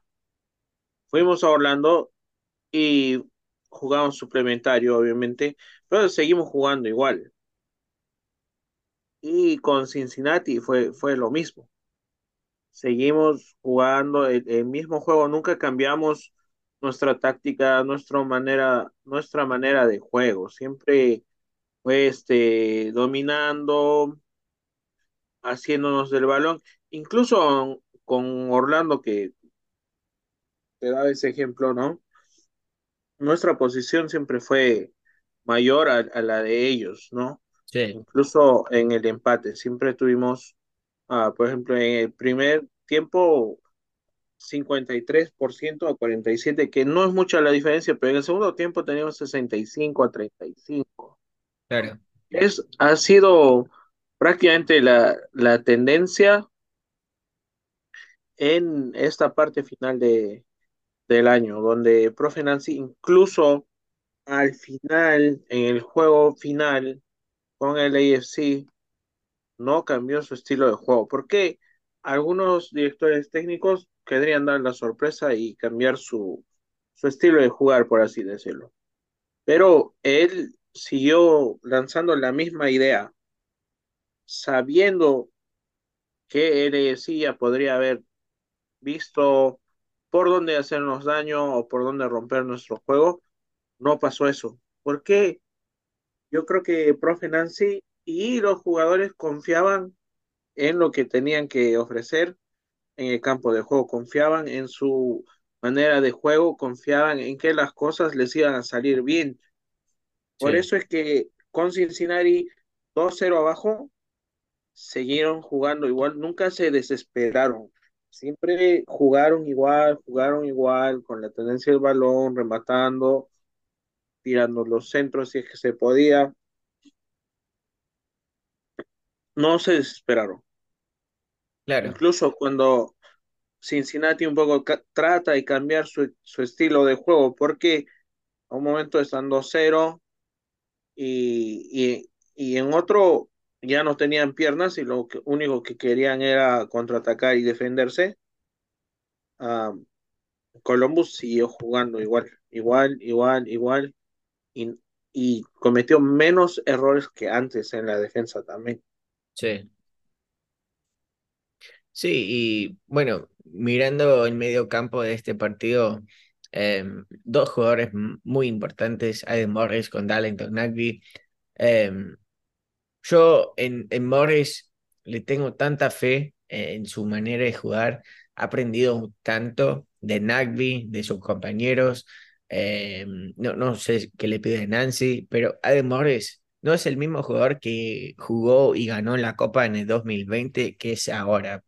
Speaker 2: Fuimos a Orlando y jugamos suplementario, obviamente, pero seguimos jugando igual. Y con Cincinnati fue, fue lo mismo. Seguimos jugando el, el mismo juego, nunca cambiamos nuestra táctica, nuestra manera, nuestra manera de juego. Siempre fue este, dominando, haciéndonos del balón. Incluso con Orlando, que te da ese ejemplo, ¿no? Nuestra posición siempre fue mayor a, a la de ellos, ¿no?
Speaker 1: Sí,
Speaker 2: Incluso en el empate, siempre tuvimos, ah, por ejemplo, en el primer tiempo 53% a 47%, que no es mucha la diferencia, pero en el segundo tiempo teníamos 65 a 35.
Speaker 1: claro.
Speaker 2: Es, ha sido prácticamente la, la tendencia en esta parte final de, del año, donde Profe Nancy incluso al final, en el juego final con el AFC, no cambió su estilo de juego. ¿Por qué? Algunos directores técnicos querrían dar la sorpresa y cambiar su, su estilo de jugar, por así decirlo. Pero él siguió lanzando la misma idea, sabiendo que él decía podría haber visto por dónde hacernos daño o por dónde romper nuestro juego. No pasó eso. Porque yo creo que profe Nancy y los jugadores confiaban en lo que tenían que ofrecer en el campo de juego, confiaban en su manera de juego, confiaban en que las cosas les iban a salir bien. Por
Speaker 1: Sí,
Speaker 2: eso es que con Cincinnati 2-0 abajo, siguieron jugando igual, nunca se desesperaron. Siempre jugaron igual, jugaron igual, con la tendencia del balón, rematando, tirando los centros si es que se podía. No se desesperaron.
Speaker 1: claro,
Speaker 2: Incluso cuando Cincinnati un poco trata de cambiar su, su estilo de juego, porque a un momento están 2-0 y, y, y en otro ya no tenían piernas y lo que, único que querían era contraatacar y defenderse. ah, Columbus siguió jugando igual, igual, igual, igual, y, y cometió menos errores que antes en la defensa también.
Speaker 1: sí. Sí, y bueno, mirando el medio campo de este partido, em, dos jugadores muy importantes, Aiden Morris con Darlington Nagby. Em, yo en, en Morris le tengo tanta fe en su manera de jugar, ha aprendido tanto de Nagby, de sus compañeros. Em, no, no sé qué le pide Nancy, pero Aiden Morris no es el mismo jugador que jugó y ganó la Copa en el 2020 que es ahora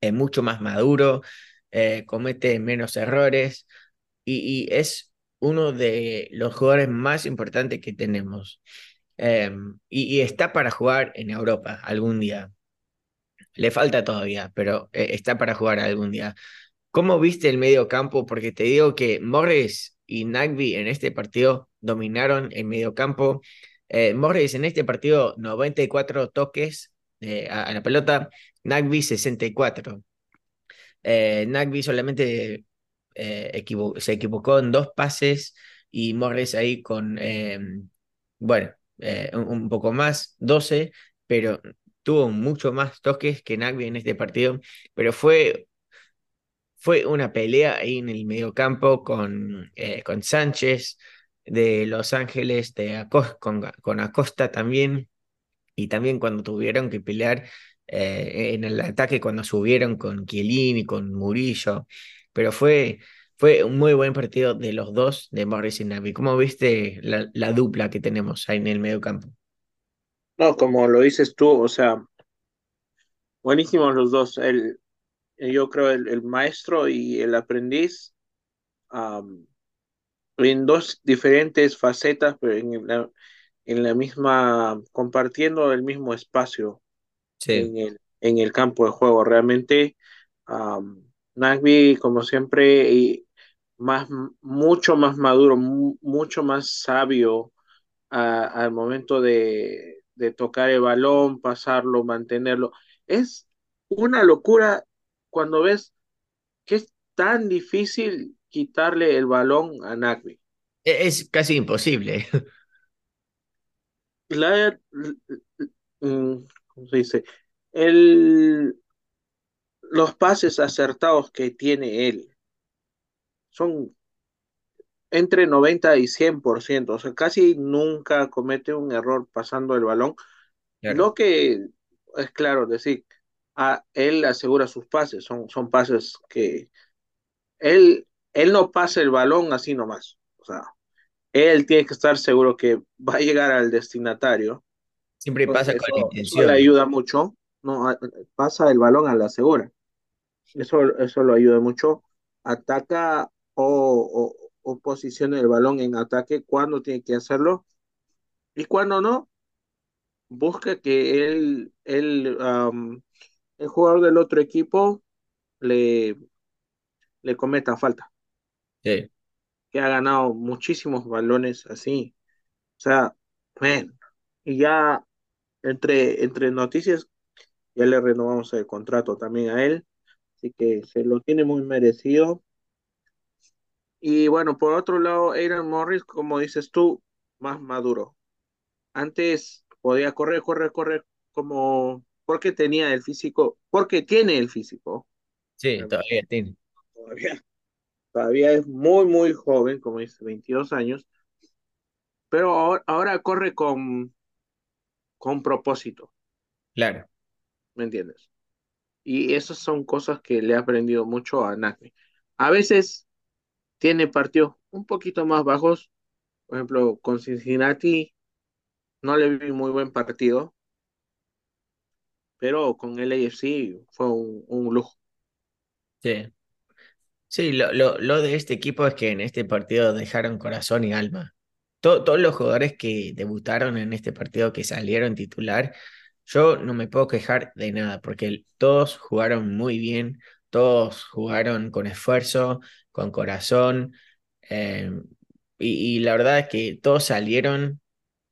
Speaker 1: es mucho más maduro, eh, comete menos errores y, es uno de los jugadores más importantes que tenemos. Eh, y, y está para jugar en Europa algún día. Le falta todavía, pero eh, está para jugar algún día. ¿Cómo viste el medio campo? Porque te digo que Morris y Nagby en este partido dominaron el medio campo. Eh, Morris en este partido 94 toques eh, a, a la pelota, Nagby 64. Eh, Nagby solamente eh, se equivocó en dos pases y Morris ahí con, eh, bueno, un, un poco más, 12, pero tuvo mucho más toques que Nagby en este partido, pero fue, fue una pelea ahí en el mediocampo con, eh, con Sánchez de Los Ángeles, de Acos- con, Acosta también y también cuando tuvieron que pelear eh, en el ataque, cuando subieron con Chiellini, con Murillo. Pero fue, fue un muy buen partido de los dos, de Morris y Navi. ¿Cómo viste la, la dupla que tenemos ahí en el medio campo?
Speaker 2: No, como lo dices tú, o sea, buenísimos los dos. El, yo creo el, el maestro y el aprendiz am, en dos diferentes facetas, pero en la, en la misma, compartiendo el mismo espacio
Speaker 1: Sí,
Speaker 2: en el, en el campo de juego. Realmente, um, Nagby, como siempre, y más, mucho más maduro, mu- mucho más sabio a- al momento de, de tocar el balón, pasarlo, mantenerlo. Es una locura cuando ves que es tan difícil quitarle el balón a Nagby.
Speaker 1: e- es casi imposible. [LAUGHS]
Speaker 2: La, mm, ¿cómo se dice? El, los pases acertados que tiene él son entre 90 y 100%, o sea, casi nunca comete un error pasando el balón.
Speaker 1: Claro,
Speaker 2: Lo que es claro decir, a él asegura sus pases, son, son pases que él, él no pasa el balón así nomás, o sea, él tiene que estar seguro que va a llegar al destinatario,
Speaker 1: siempre pasa
Speaker 2: entonces
Speaker 1: con
Speaker 2: eso, eso le
Speaker 1: intención.
Speaker 2: ayuda mucho, no A- pasa el balón a la segura. Eso, eso lo ayuda mucho. Ataca o, o, o posiciona el balón en ataque cuando tiene que hacerlo y cuando no, busca que él, él, um, el jugador del otro equipo le, le cometa falta,
Speaker 1: Sí,
Speaker 2: que ha ganado muchísimos balones así. O sea, man, y ya entre, entre noticias, ya le renovamos el contrato también a él, así que se lo tiene muy merecido Y bueno, por otro lado, Aaron Morris, como dices tú, más maduro. Antes podía correr, correr, correr, como porque tenía el físico, porque tiene el físico.
Speaker 1: sí, todavía tiene.
Speaker 2: todavía, todavía es muy, muy joven, como dice, 22 años, pero ahora, ahora corre con, con propósito,
Speaker 1: Claro,
Speaker 2: ¿me entiendes? Y esas son cosas que le he aprendido mucho a Nagbe. A veces tiene partidos un poquito más bajos, por ejemplo, con Cincinnati no le vi muy buen partido, pero con el AFC fue un, un lujo.
Speaker 1: sí. Sí, lo, lo, lo de este equipo es que en este partido dejaron corazón y alma. To- todos los jugadores que debutaron en este partido, que salieron titular, yo no me puedo quejar de nada, porque todos jugaron muy bien, todos jugaron con esfuerzo, con corazón, eh, y, y la verdad es que todos salieron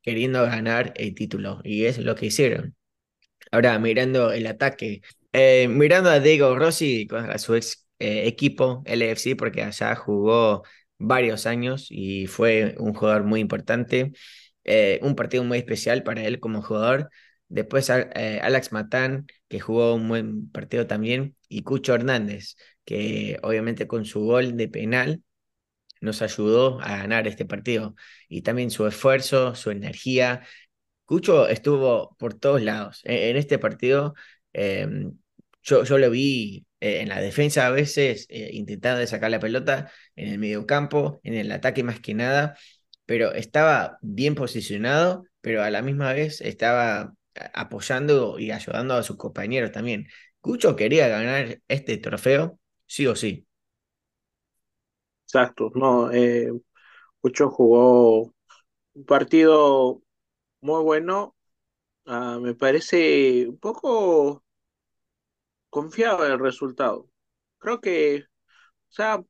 Speaker 1: queriendo ganar el título, y es lo que hicieron. Ahora, mirando el ataque, eh, mirando a Diego Rossi contra su ex eh, equipo, LFC, porque allá jugó varios años y fue un jugador muy importante, eh, un partido muy especial para él como jugador. Después eh, Alex Matán, que jugó un buen partido también, y Cucho Hernández, que obviamente con su gol de penal nos ayudó a ganar este partido. Y también su esfuerzo, su energía Cucho estuvo por todos lados. E- En, este partido, eh, yo, yo lo vi eh, en la defensa a veces, eh, intentando sacar la pelota, en el mediocampo, en el ataque más que nada, pero estaba bien posicionado, pero a la misma vez estaba apoyando y ayudando a sus compañeros también. Cucho quería ganar este trofeo, sí o sí.
Speaker 2: Exacto, no, eh, Cucho jugó un partido muy bueno, ah, me parece un poco confiado el resultado. Creo que, o sea,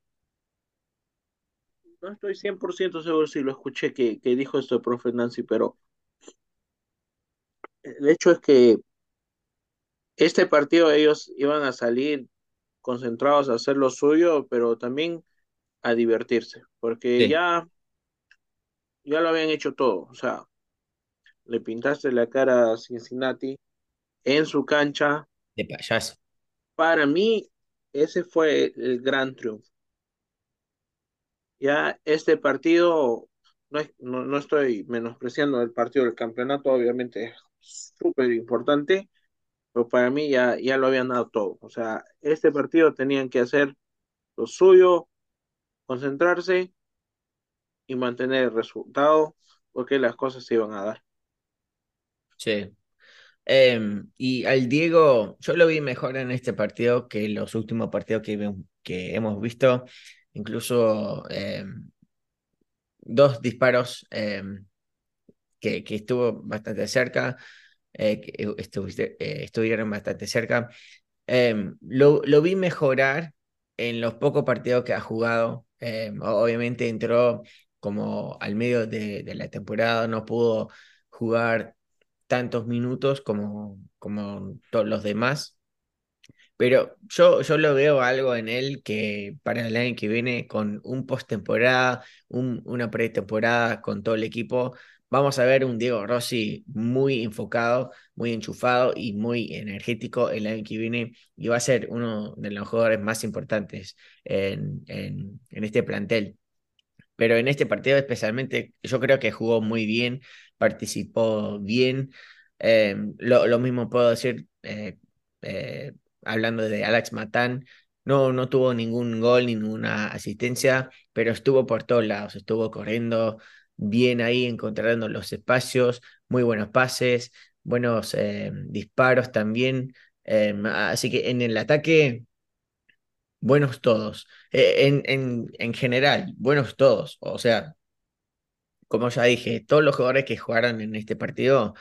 Speaker 2: no estoy 100% seguro si lo escuché que, que dijo esto el profe Nancy, pero el hecho es que este partido ellos iban a salir concentrados a hacer lo suyo, pero también a divertirse, porque
Speaker 1: Sí,
Speaker 2: ya, ya lo habían hecho todo, o sea, le pintaste la cara a Cincinnati en su cancha.
Speaker 1: de payaso.
Speaker 2: Para mí, ese fue el gran triunfo. Ya este partido, no, no, no estoy menospreciando el partido del campeonato, obviamente es súper importante, pero para mí ya, ya lo habían dado todo. O sea, este partido tenían que hacer lo suyo, concentrarse y mantener el resultado, porque las cosas se iban a dar.
Speaker 1: Sí. Em, y al Diego, yo lo vi mejor en este partido que los últimos partidos que, hemos visto. Incluso em, dos disparos em, que, que estuvo bastante cerca, eh, estuviste- eh, estuvieron bastante cerca. Lo, lo vi mejorar en los pocos partidos que ha jugado. Obviamente entró como al medio de la temporada, no pudo jugar tantos minutos como, como todos los demás. Pero yo, yo lo veo algo en él que para el año que viene, con un postemporada, un, una pretemporada con todo el equipo, vamos a ver un Diego Rossi muy enfocado, muy enchufado y muy energético el año que viene y va a ser uno de los jugadores más importantes en, en, en este plantel. Pero en este partido especialmente, yo creo que jugó muy bien, participó bien. Eh, lo, lo mismo puedo decir eh, eh, hablando de Alex Matán. No, no tuvo ningún gol, ninguna asistencia, pero estuvo por todos lados, estuvo corriendo bien ahí, encontrando los espacios, muy buenos pases, buenos disparos también. Así que en el ataque buenos todos. En, en, en general, buenos todos. O sea, como ya dije, todos los jugadores que jugaron en este partido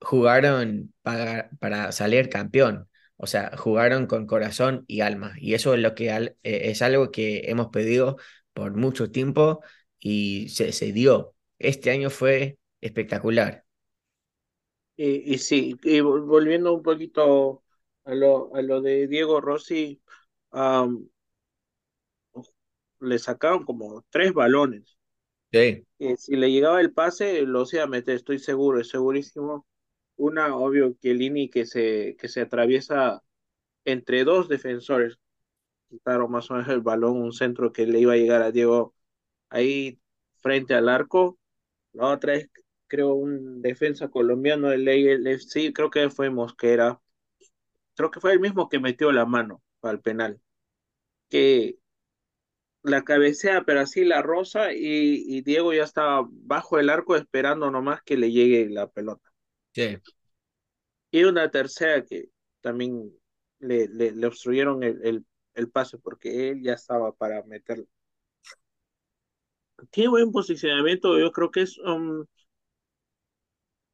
Speaker 1: jugaron para, salir campeón. O sea, jugaron con corazón y alma. Y eso es lo que eh, es algo que hemos pedido por mucho tiempo y se, se dio. Este año fue espectacular.
Speaker 2: Y, sí, y vol- volviendo un poquito a lo, a lo de Diego Rossi, le sacaron como tres balones.
Speaker 1: Sí,
Speaker 2: Y si le llegaba el pase, lo hacía meter, estoy seguro, es segurísimo. Una, obvio, Chiellini que se, que se atraviesa entre dos defensores, quitaron más o menos el balón, un centro que le iba a llegar a Diego ahí frente al arco, La otra es, creo, un defensa colombiano del LFC, creo que fue Mosquera. Creo que fue el mismo que metió la mano al penal. Que la cabecea, pero así la rosa, y, y Diego ya estaba bajo el arco esperando nomás que le llegue la pelota.
Speaker 1: Sí.
Speaker 2: Y una tercera que también le, le, le obstruyeron el, el, el, pase porque él ya estaba para meterlo. Tiene buen posicionamiento, yo creo que es um,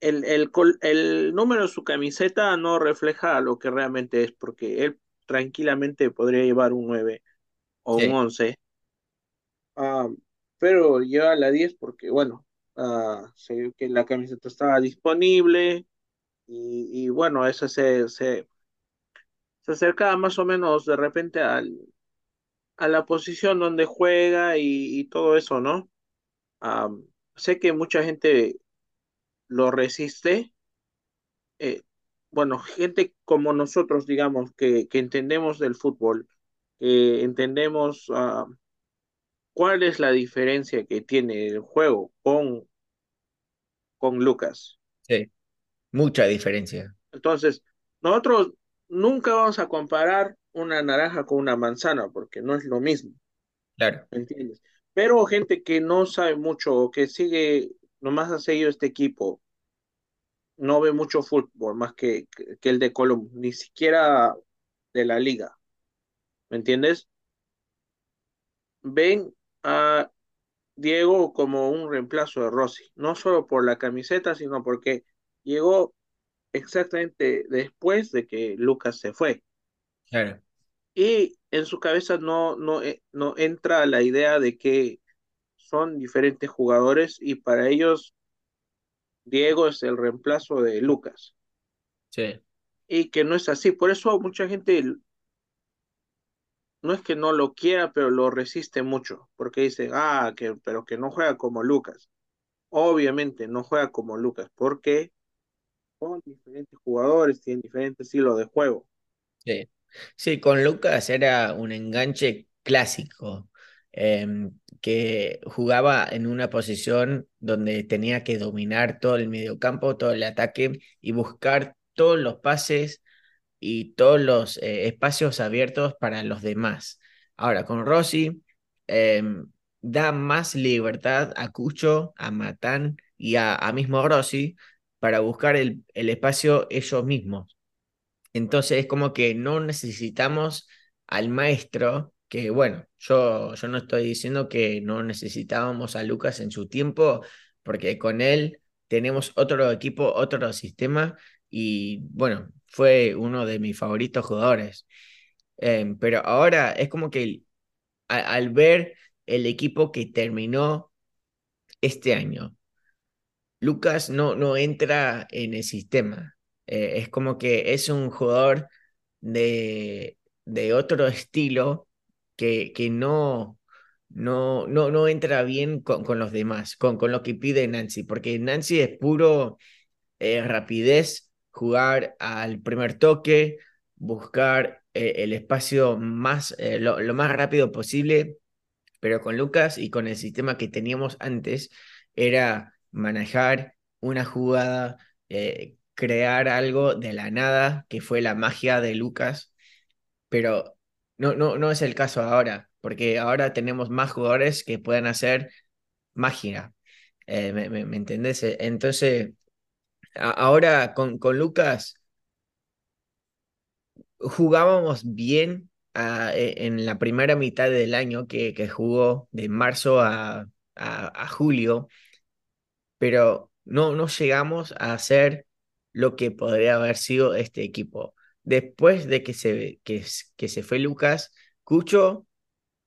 Speaker 2: el, el, el número de su camiseta no refleja lo que realmente es, porque él tranquilamente podría llevar un 9 o sí. un 11, uh, pero lleva la 10 porque, bueno, uh, se vio que la camiseta estaba disponible y, y bueno, eso se, se, se acercaba más o menos de repente al, a la posición donde juega y, y todo eso, ¿no? Um, sé que mucha gente lo resiste. Eh, bueno, gente como nosotros, digamos, que, que entendemos del fútbol, que entendemos uh, cuál es la diferencia que tiene el juego con, con Lucas.
Speaker 1: Sí, mucha diferencia.
Speaker 2: Entonces, nosotros nunca vamos a comparar una naranja con una manzana, porque no es lo mismo.
Speaker 1: Claro.
Speaker 2: ¿Me entiendes? Pero gente que no sabe mucho o que sigue, nomás ha seguido este equipo, no ve mucho fútbol más que, que, el de Colombia, ni siquiera de la liga. ¿Me entiendes? Ven a Diego como un reemplazo de Rossi, no solo por la camiseta, sino porque llegó exactamente después de que Lucas se fue.
Speaker 1: Claro.
Speaker 2: Y en su cabeza no, no, no entra la idea de que son diferentes jugadores y para ellos Diego es el reemplazo de Lucas.
Speaker 1: Sí.
Speaker 2: Y que no es así. Por eso mucha gente no es que no lo quiera, pero lo resiste mucho, porque dicen, ah, que, pero que no juega como Lucas. Obviamente no juega como Lucas, porque son diferentes jugadores, tienen diferentes estilos de juego.
Speaker 1: Sí. sí, con Lucas era un enganche clásico, eh, que jugaba en una posición donde tenía que dominar todo el mediocampo, todo el ataque y buscar todos los pases y todos los eh, espacios abiertos para los demás. Ahora, con Rossi, eh, da más libertad a Cucho, a Matán y a, a mismo Rossi para buscar el, el, espacio ellos mismos. Entonces es como que no necesitamos al maestro, que bueno, yo, yo no estoy diciendo que no necesitábamos a Lucas en su tiempo, porque con él tenemos otro equipo, otro sistema y bueno, fue uno de mis favoritos jugadores. Eh, pero ahora es como que al ver el equipo que terminó este año, Lucas no, no entra en el sistema. Eh, es como que es un jugador de, de otro estilo que, que no, no, no, no entra bien con, con los demás, con, con lo que pide Nancy, porque Nancy es puro eh, rapidez, jugar al primer toque, buscar eh, el espacio más, eh, lo, lo, más rápido posible, pero con Lucas y con el sistema que teníamos antes, era manejar una jugada, eh, crear algo de la nada, que fue la magia de Lucas, pero no, no, no es el caso ahora, porque ahora tenemos más jugadores que puedan hacer magia. ¿me, me, me? Entonces, ahora con, con Lucas jugábamos bien uh, en la primera mitad del año que, que jugó de marzo a, a, julio, pero no, no llegamos a hacer lo que podría haber sido este equipo. Después de que se, que, que se fue Lucas, Cucho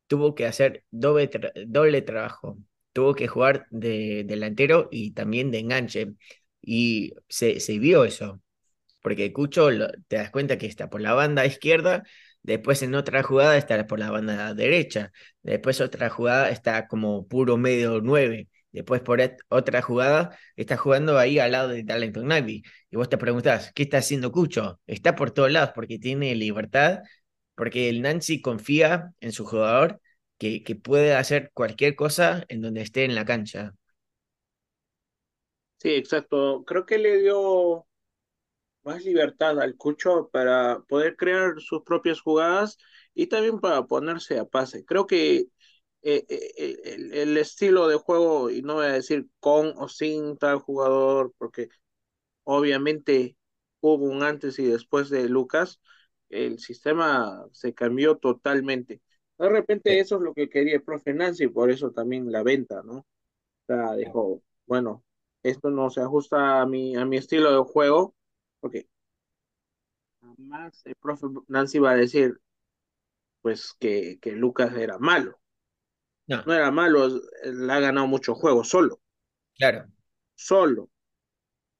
Speaker 1: tuvo que hacer doble, doble trabajo. Tuvo que jugar de delantero y también de enganche. Y se, se vio eso, porque Cucho te das cuenta que está por la banda izquierda, después en otra jugada está por la banda derecha, después otra jugada está como puro medio 9, después por otra jugada está jugando ahí al lado de Darlington Navy. Y vos te preguntás, ¿qué está haciendo Cucho? Está por todos lados porque tiene libertad, porque el Nancy confía en su jugador que, que puede hacer cualquier cosa en donde esté en la cancha.
Speaker 2: Sí, exacto. Creo que le dio más libertad al Cucho para poder crear sus propias jugadas y también para ponerse a pase. Creo que eh, eh, el, el estilo de juego, y no voy a decir con o sin tal jugador, porque obviamente hubo un antes y después de Lucas, el sistema se cambió totalmente. De repente eso es lo que quería el profe Nancy, por eso también la venta, ¿no? O sea, dijo, bueno, esto no se ajusta a mi, a mi estilo de juego, porque jamás el profe Nancy va a decir, pues, que, que Lucas era malo.
Speaker 1: No,
Speaker 2: No era malo, le ha ganado muchos juegos solo,
Speaker 1: claro,
Speaker 2: solo.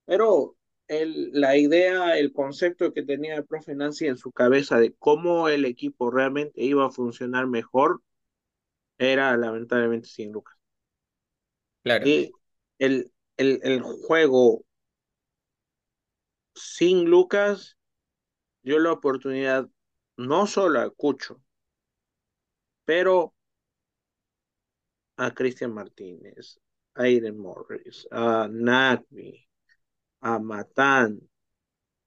Speaker 2: Pero el, la idea, el concepto que tenía el profe Nancy en su cabeza de cómo el equipo realmente iba a funcionar mejor, era lamentablemente sin Lucas.
Speaker 1: claro.
Speaker 2: Y el, el, el juego sin Lucas dio la oportunidad no solo a Cucho, pero a Cristian Martínez, a Aiden Morris, a Nagby, a Matán,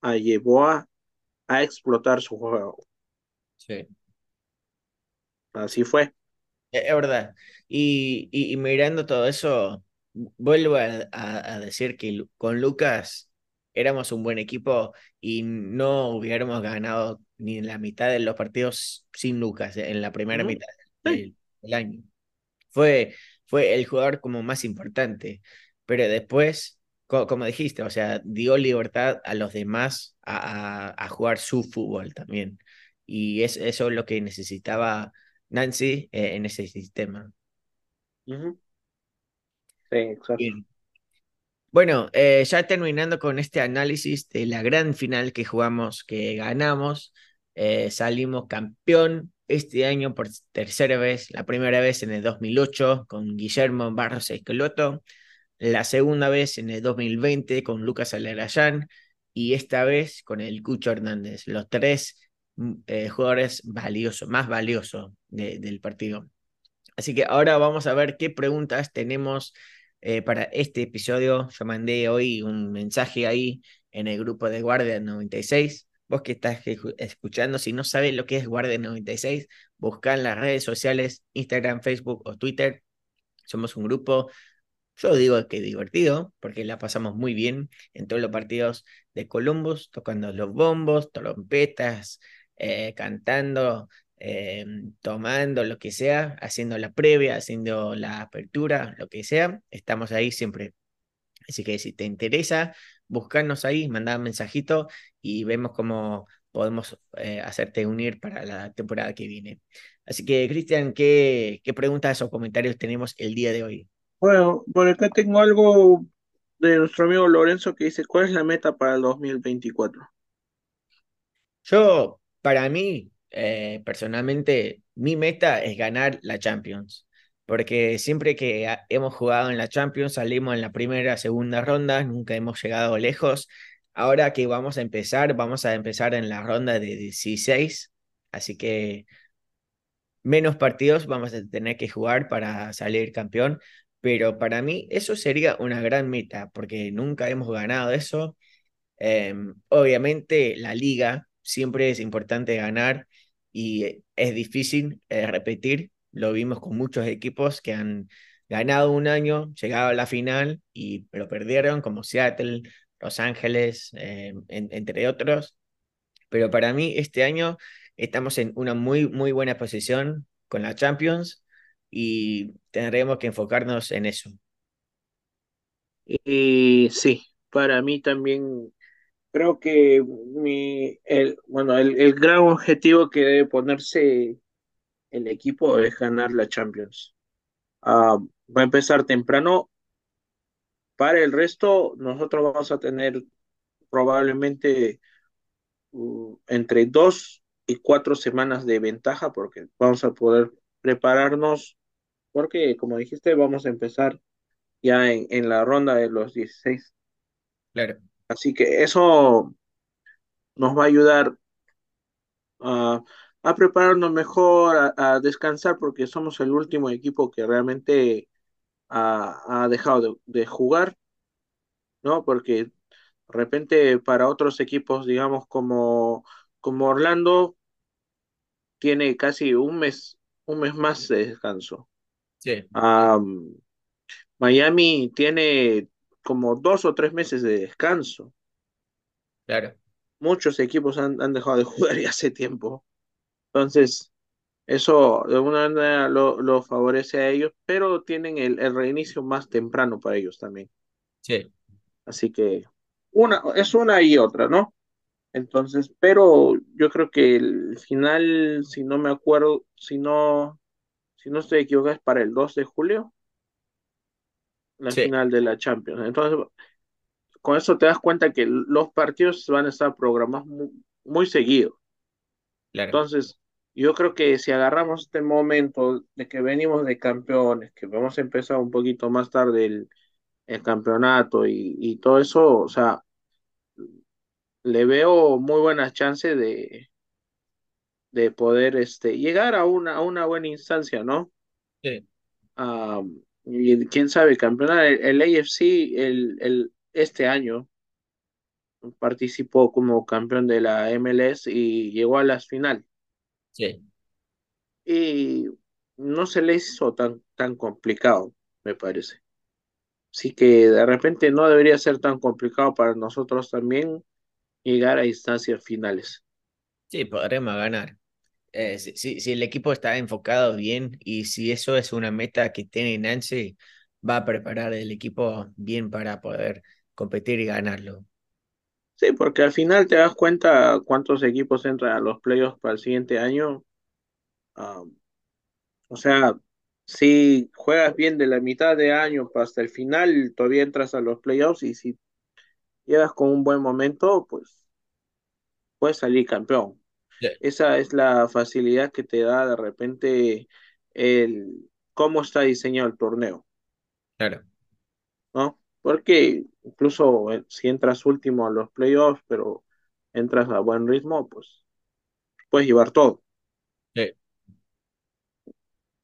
Speaker 2: a Yeboah a explotar su juego.
Speaker 1: Sí.
Speaker 2: Así fue.
Speaker 1: Es es verdad. Y, y, y mirando todo eso, vuelvo a, a- a decir que con Lucas éramos un buen equipo y no hubiéramos ganado ni la mitad de los partidos sin Lucas en la primera mitad del, del año. Fue, fue el jugador como más importante, pero después, co- como dijiste, o sea, dio libertad a los demás a, a, jugar su fútbol también. Y es, eso es lo que necesitaba Nancy eh, en ese sistema.
Speaker 2: Sí, exacto.
Speaker 1: Bien. Bueno, eh, ya terminando con este análisis de la gran final que jugamos, que ganamos, eh, salimos campeón este año por tercera vez, la primera vez en el 2008 con Guillermo Barros Esqueloto, la segunda vez en el 2020 con Lucas Alarayán y esta vez con el Cucho Hernández, los tres mm, eh, jugadores valiosos, más valiosos de- del partido. Así que ahora vamos a ver qué preguntas tenemos eh, para este episodio. Yo mandé hoy un mensaje ahí en el grupo de Guardia 96. Vos que estás escuchando, si no sabes lo que es Guardia 96, busca en las redes sociales, Instagram, Facebook o Twitter. Somos un grupo yo digo que divertido, porque la pasamos muy bien en todos los partidos de Columbus, tocando los bombos, trompetas, eh, cantando, eh, tomando lo que sea, haciendo la previa, haciendo la apertura, lo que sea. Estamos ahí siempre. Así que si te interesa, buscarnos ahí, mandar un mensajito y vemos cómo podemos eh, hacerte unir para la temporada que viene. Así que, Cristian, ¿qué, qué preguntas o comentarios tenemos el día de hoy?
Speaker 2: Bueno, por acá tengo algo de nuestro amigo Lorenzo que dice, ¿cuál es la meta para el 2024?
Speaker 1: Yo, para mí, eh, personalmente, mi meta es ganar la Champions, porque siempre que hemos jugado en la Champions salimos en la primera, segunda ronda, nunca hemos llegado lejos. Ahora que vamos a empezar, vamos a empezar en la ronda de 16, así que menos partidos vamos a tener que jugar para salir campeón, pero para mí eso sería una gran meta, porque nunca hemos ganado eso eh, obviamente la liga siempre es importante ganar y es difícil eh, repetir. Lo vimos con muchos equipos que han ganado un año, llegado a la final y lo perdieron, como Seattle, Los Ángeles, eh, en- entre otros. Pero para mí este año estamos en una muy, muy buena posición con la Champions y tendremos que enfocarnos en eso.
Speaker 2: Y sí, para mí también creo que mi, el, bueno, el, el gran objetivo que debe ponerse el equipo es ganar la Champions. Ah, va a empezar temprano. Para el resto, nosotros vamos a tener probablemente uh, entre dos y cuatro semanas de ventaja porque vamos a poder prepararnos porque, como dijiste, vamos a empezar ya en, en la ronda de los 16.
Speaker 1: Claro.
Speaker 2: Así que eso nos va a ayudar a, a prepararnos mejor, a, a descansar, porque somos el último equipo que realmente ha, ha dejado de, de jugar ¿no? Porque de repente para otros equipos, digamos, como, como Orlando, tiene casi un mes, un mes más de descanso.
Speaker 1: Sí,
Speaker 2: Am, Miami tiene como dos o tres meses de descanso.
Speaker 1: claro,
Speaker 2: Muchos equipos han, han dejado de [LAUGHS] jugar ya hace tiempo. Entonces, eso de alguna manera lo, lo favorece a ellos, pero tienen el, el reinicio más temprano para ellos también.
Speaker 1: sí,
Speaker 2: Así que una, es una y otra, ¿no? Entonces, pero yo creo que el final, si no me acuerdo, si no, si no estoy equivocado, es para el 2 de julio, la
Speaker 1: sí,
Speaker 2: final de la Champions. Entonces, con eso te das cuenta que los partidos van a estar programados muy, muy seguido.
Speaker 1: claro,
Speaker 2: Entonces, yo creo que si agarramos este momento de que venimos de campeones, que vamos a empezar un poquito más tarde el, el campeonato y, y todo eso, o sea, le veo muy buenas chances de, de poder este, llegar a una, a una buena instancia, ¿no?
Speaker 1: sí,
Speaker 2: Ah, y quién sabe, campeonar el, el AFC el, el, este año participó como campeón de la MLS y llegó a las final.
Speaker 1: sí.
Speaker 2: Y no se le hizo tan, tan complicado, me parece. Así que de repente no debería ser tan complicado para nosotros también llegar a instancias finales.
Speaker 1: Sí, podremos ganar. Eh, si, el equipo está enfocado bien y si eso es una meta que tiene Nancy, va a preparar el equipo bien para poder competir y ganarlo.
Speaker 2: Sí, porque al final te das cuenta cuántos equipos entran a los playoffs para el siguiente año. Ah, o sea, si juegas bien de la mitad de año hasta el final, todavía entras a los playoffs y si llegas con un buen momento, pues puedes salir campeón. Esa es la facilidad que te da de repente el cómo está diseñado el torneo,
Speaker 1: claro,
Speaker 2: ¿no? Porque incluso eh, si entras último a los playoffs, pero entras a buen ritmo, pues puedes llevar todo.
Speaker 1: sí,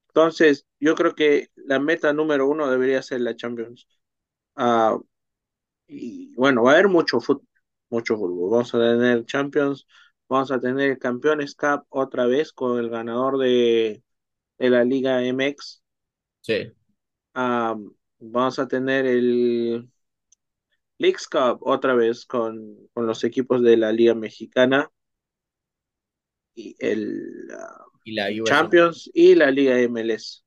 Speaker 2: Entonces, yo creo que la meta número uno debería ser la Champions. Ah, y bueno, va a haber mucho fútbol, mucho fútbol. Vamos a tener Champions, vamos a tener Campeones Cup otra vez con el ganador de, de la Liga MX.
Speaker 1: sí,
Speaker 2: Ah, vamos a tener el Leagues Cup otra vez con, con los equipos de la Liga Mexicana y el ah,
Speaker 1: y la.
Speaker 2: Champions y la Liga MLS.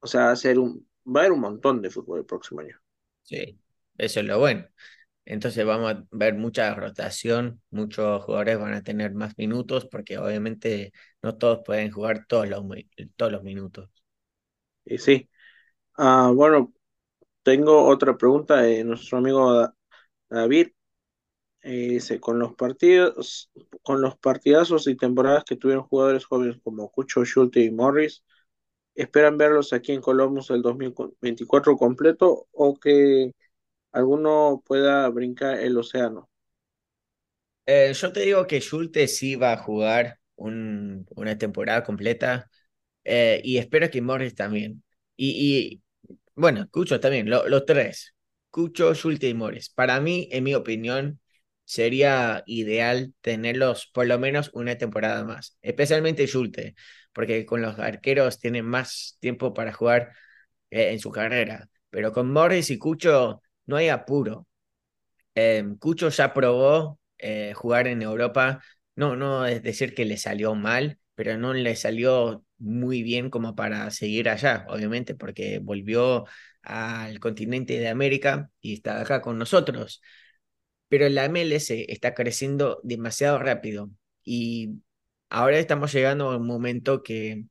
Speaker 2: O sea, va a ser un, va a haber un montón de fútbol el próximo año.
Speaker 1: Sí, eso es lo bueno. Entonces vamos a ver mucha rotación, muchos jugadores van a tener más minutos porque obviamente no todos pueden jugar todos los, todos los minutos.
Speaker 2: Y sí. Ah, bueno, tengo otra pregunta de nuestro amigo Da- David. Eh, dice, con los partidos, con los partidazos y temporadas que tuvieron jugadores jóvenes como Cucho, Schulte y Morris, ¿esperan verlos aquí en Columbus el 2024 completo o que alguno pueda brincar el océano?
Speaker 1: Eh, yo te digo que Schulte sí va a jugar un- una temporada completa eh, y espero que Morris también. Y, y bueno, Cucho también, lo- los tres. Cucho, Schulte y Morris. Para mí, en mi opinión, sería ideal tenerlos por lo menos una temporada más, especialmente Schulte, porque con los arqueros tienen más tiempo para jugar eh, en su carrera. Pero con Morris y Cucho no hay apuro. Eh, Cucho ya probó eh, jugar en Europa. No, no es decir que le salió mal, pero no le salió muy bien como para seguir allá, obviamente, porque volvió al continente de América y está acá con nosotros. Pero la MLS está creciendo demasiado rápido y ahora estamos llegando a un momento que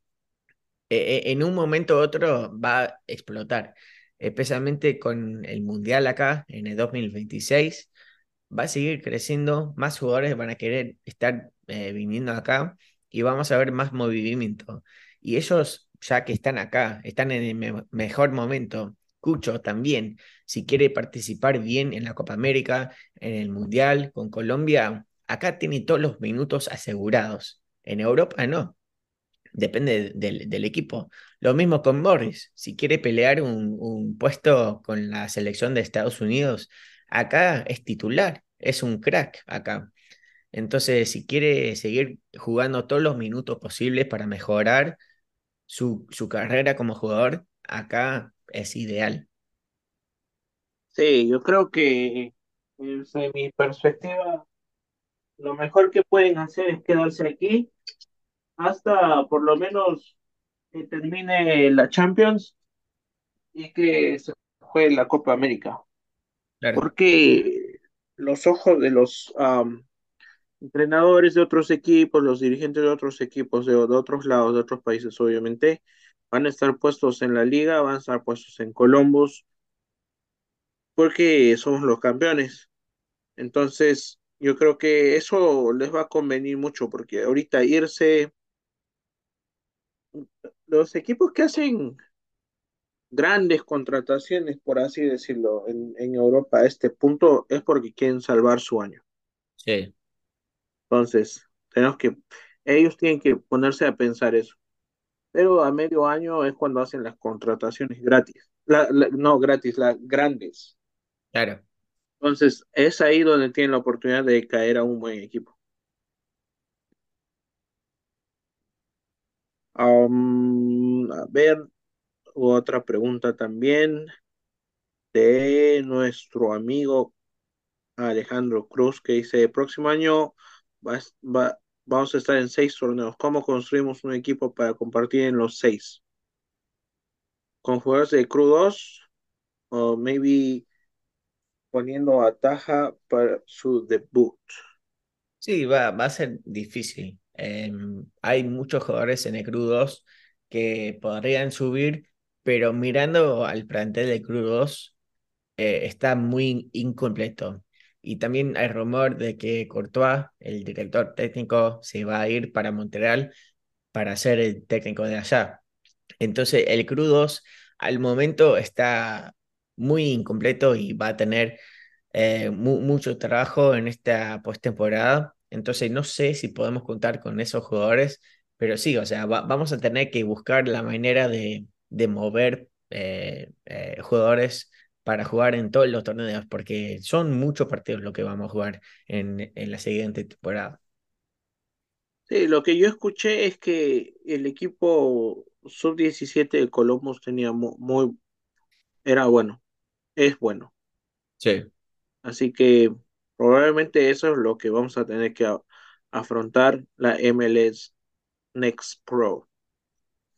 Speaker 1: eh, en un momento u otro va a explotar, especialmente con el Mundial acá en el 2026 va a seguir creciendo, más jugadores van a querer estar eh, viniendo acá y vamos a ver más movimiento. Y ellos, ya que están acá, están en el me- mejor momento. Cucho también, si quiere participar bien en la Copa América, en el Mundial, con Colombia, acá tiene todos los minutos asegurados. En Europa no. Depende del, del equipo. Lo mismo con Morris, si quiere pelear un, un puesto con la selección de Estados Unidos, acá es titular, es un crack acá. Entonces, si quiere seguir jugando todos los minutos posibles para mejorar su, su carrera como jugador, acá es ideal.
Speaker 2: Sí, yo creo que desde mi perspectiva, lo mejor que pueden hacer es quedarse aquí hasta por lo menos que termine la Champions y que se juegue la Copa América.
Speaker 1: Claro,
Speaker 2: Porque los ojos de los am, entrenadores de otros equipos, los dirigentes de otros equipos, de, de otros lados, de otros países, obviamente, van a estar puestos en la liga, van a estar puestos en Columbus, porque somos los campeones. Entonces, yo creo que eso les va a convenir mucho, porque ahorita irse, los equipos que hacen grandes contrataciones, por así decirlo, en, en Europa a este punto es porque quieren salvar su año.
Speaker 1: sí,
Speaker 2: Entonces, tenemos que, ellos tienen que ponerse a pensar eso. Pero a medio año es cuando hacen las contrataciones gratis. La, la- no gratis, las grandes.
Speaker 1: claro.
Speaker 2: Entonces, es ahí donde tienen la oportunidad de caer a un buen equipo. Am, a ver, otra pregunta también de nuestro amigo Alejandro Cruz que dice, próximo año va- va- vamos a estar en seis torneos. ¿Cómo construimos un equipo para compartir en los seis? ¿Con jugadores de 2 o maybe poniendo a Taja para su debut?
Speaker 1: Sí, va, va a ser difícil. Em, hay muchos jugadores en el Cru 2 que podrían subir, pero mirando al plantel de Cru 2, eh, está muy incompleto. Y también hay rumor de que Courtois, el director técnico, se va a ir para Montreal para ser el técnico de allá. Entonces, el Cru 2 al momento está muy incompleto y va a tener eh, mu- mucho trabajo en esta postemporada. Entonces, no sé si podemos contar con esos jugadores, pero sí, o sea, va- vamos a tener que buscar la manera de, de mover eh, eh, jugadores para jugar en todos los torneos, porque son muchos partidos lo que vamos a jugar en, en la siguiente temporada.
Speaker 2: Sí, lo que yo escuché es que el equipo sub-17 de Columbus tenía mu- muy, era bueno, es bueno.
Speaker 1: Sí,
Speaker 2: Así que probablemente eso es lo que vamos a tener que afrontar la MLS Next Pro.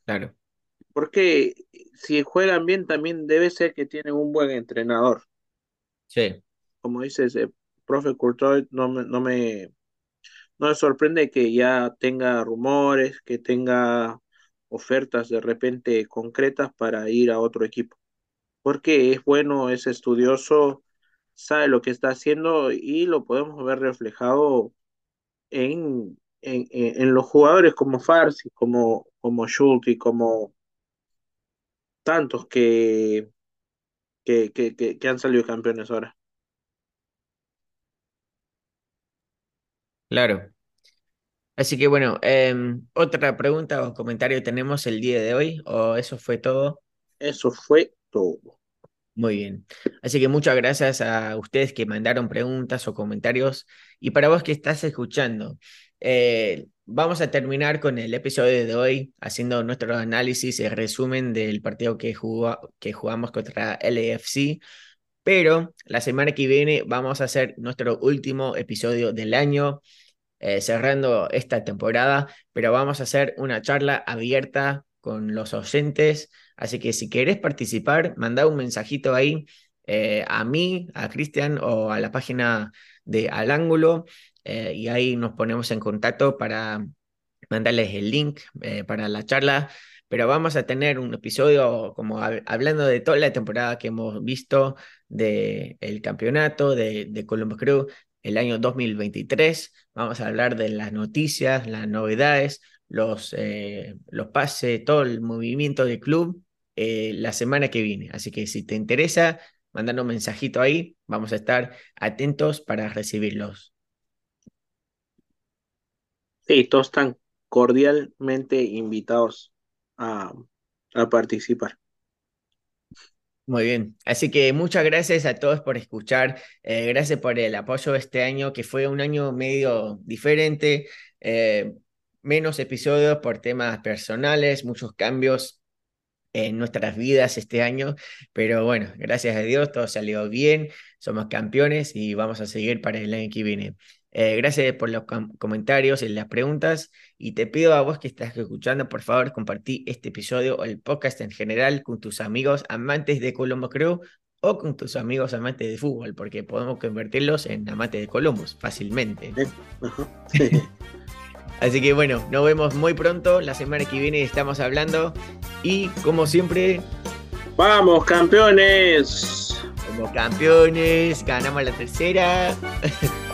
Speaker 1: claro,
Speaker 2: Porque si juegan bien, también debe ser que tienen un buen entrenador.
Speaker 1: sí,
Speaker 2: Como dices, el profe Courtois no me, no me, no me sorprende que ya tenga rumores, que tenga ofertas de repente concretas para ir a otro equipo. Porque es bueno, es estudioso, sabe lo que está haciendo y lo podemos ver reflejado en, en, en, en los jugadores como Farsi, como, como Schulte, como tantos que, que, que, que, que han salido campeones ahora.
Speaker 1: claro. Así que bueno, em, otra pregunta o comentario tenemos el día de hoy, o eso fue todo.
Speaker 2: Eso fue todo.
Speaker 1: Muy bien. Así que muchas gracias a ustedes que mandaron preguntas o comentarios. Y para vos que estás escuchando, eh, vamos a terminar con el episodio de hoy haciendo nuestro análisis y resumen del partido que, jugó, que jugamos contra LAFC. Pero la semana que viene vamos a hacer nuestro último episodio del año eh, cerrando esta temporada, pero vamos a hacer una charla abierta con los oyentes. Así que si querés participar, mandá un mensajito ahí eh, a mí, a Cristian o a la página de Al Ángulo eh, y ahí nos ponemos en contacto para mandarles el link eh, para la charla. Pero vamos a tener un episodio como hab- hablando de toda la temporada que hemos visto del campeonato de, de Columbus Crew el año 2023. Vamos a hablar de las noticias, las novedades, los, eh, los pases, todo el movimiento del club eh, la semana que viene. Así que si te interesa, mandando un mensajito ahí, vamos a estar atentos para recibirlos.
Speaker 2: Sí, todos están cordialmente invitados a, a participar.
Speaker 1: Muy bien, así que muchas gracias a todos por escuchar, eh, gracias por el apoyo este año, que fue un año medio diferente, eh, menos episodios por temas personales, muchos cambios en nuestras vidas este año, pero bueno, gracias a Dios todo salió bien, somos campeones y vamos a seguir para el año que viene. Eh, gracias por los comentarios y las preguntas. Y te pido a vos que estás escuchando, por favor, compartí este episodio o el podcast en general con tus amigos amantes de Colombo Crew o con tus amigos amantes de fútbol, porque podemos convertirlos en amantes de Columbus fácilmente. [LAUGHS] Así que bueno, nos vemos muy pronto. La semana que viene estamos hablando. Y como siempre.
Speaker 2: ¡Vamos, campeones!
Speaker 1: Como campeones, ganamos la tercera. [LAUGHS]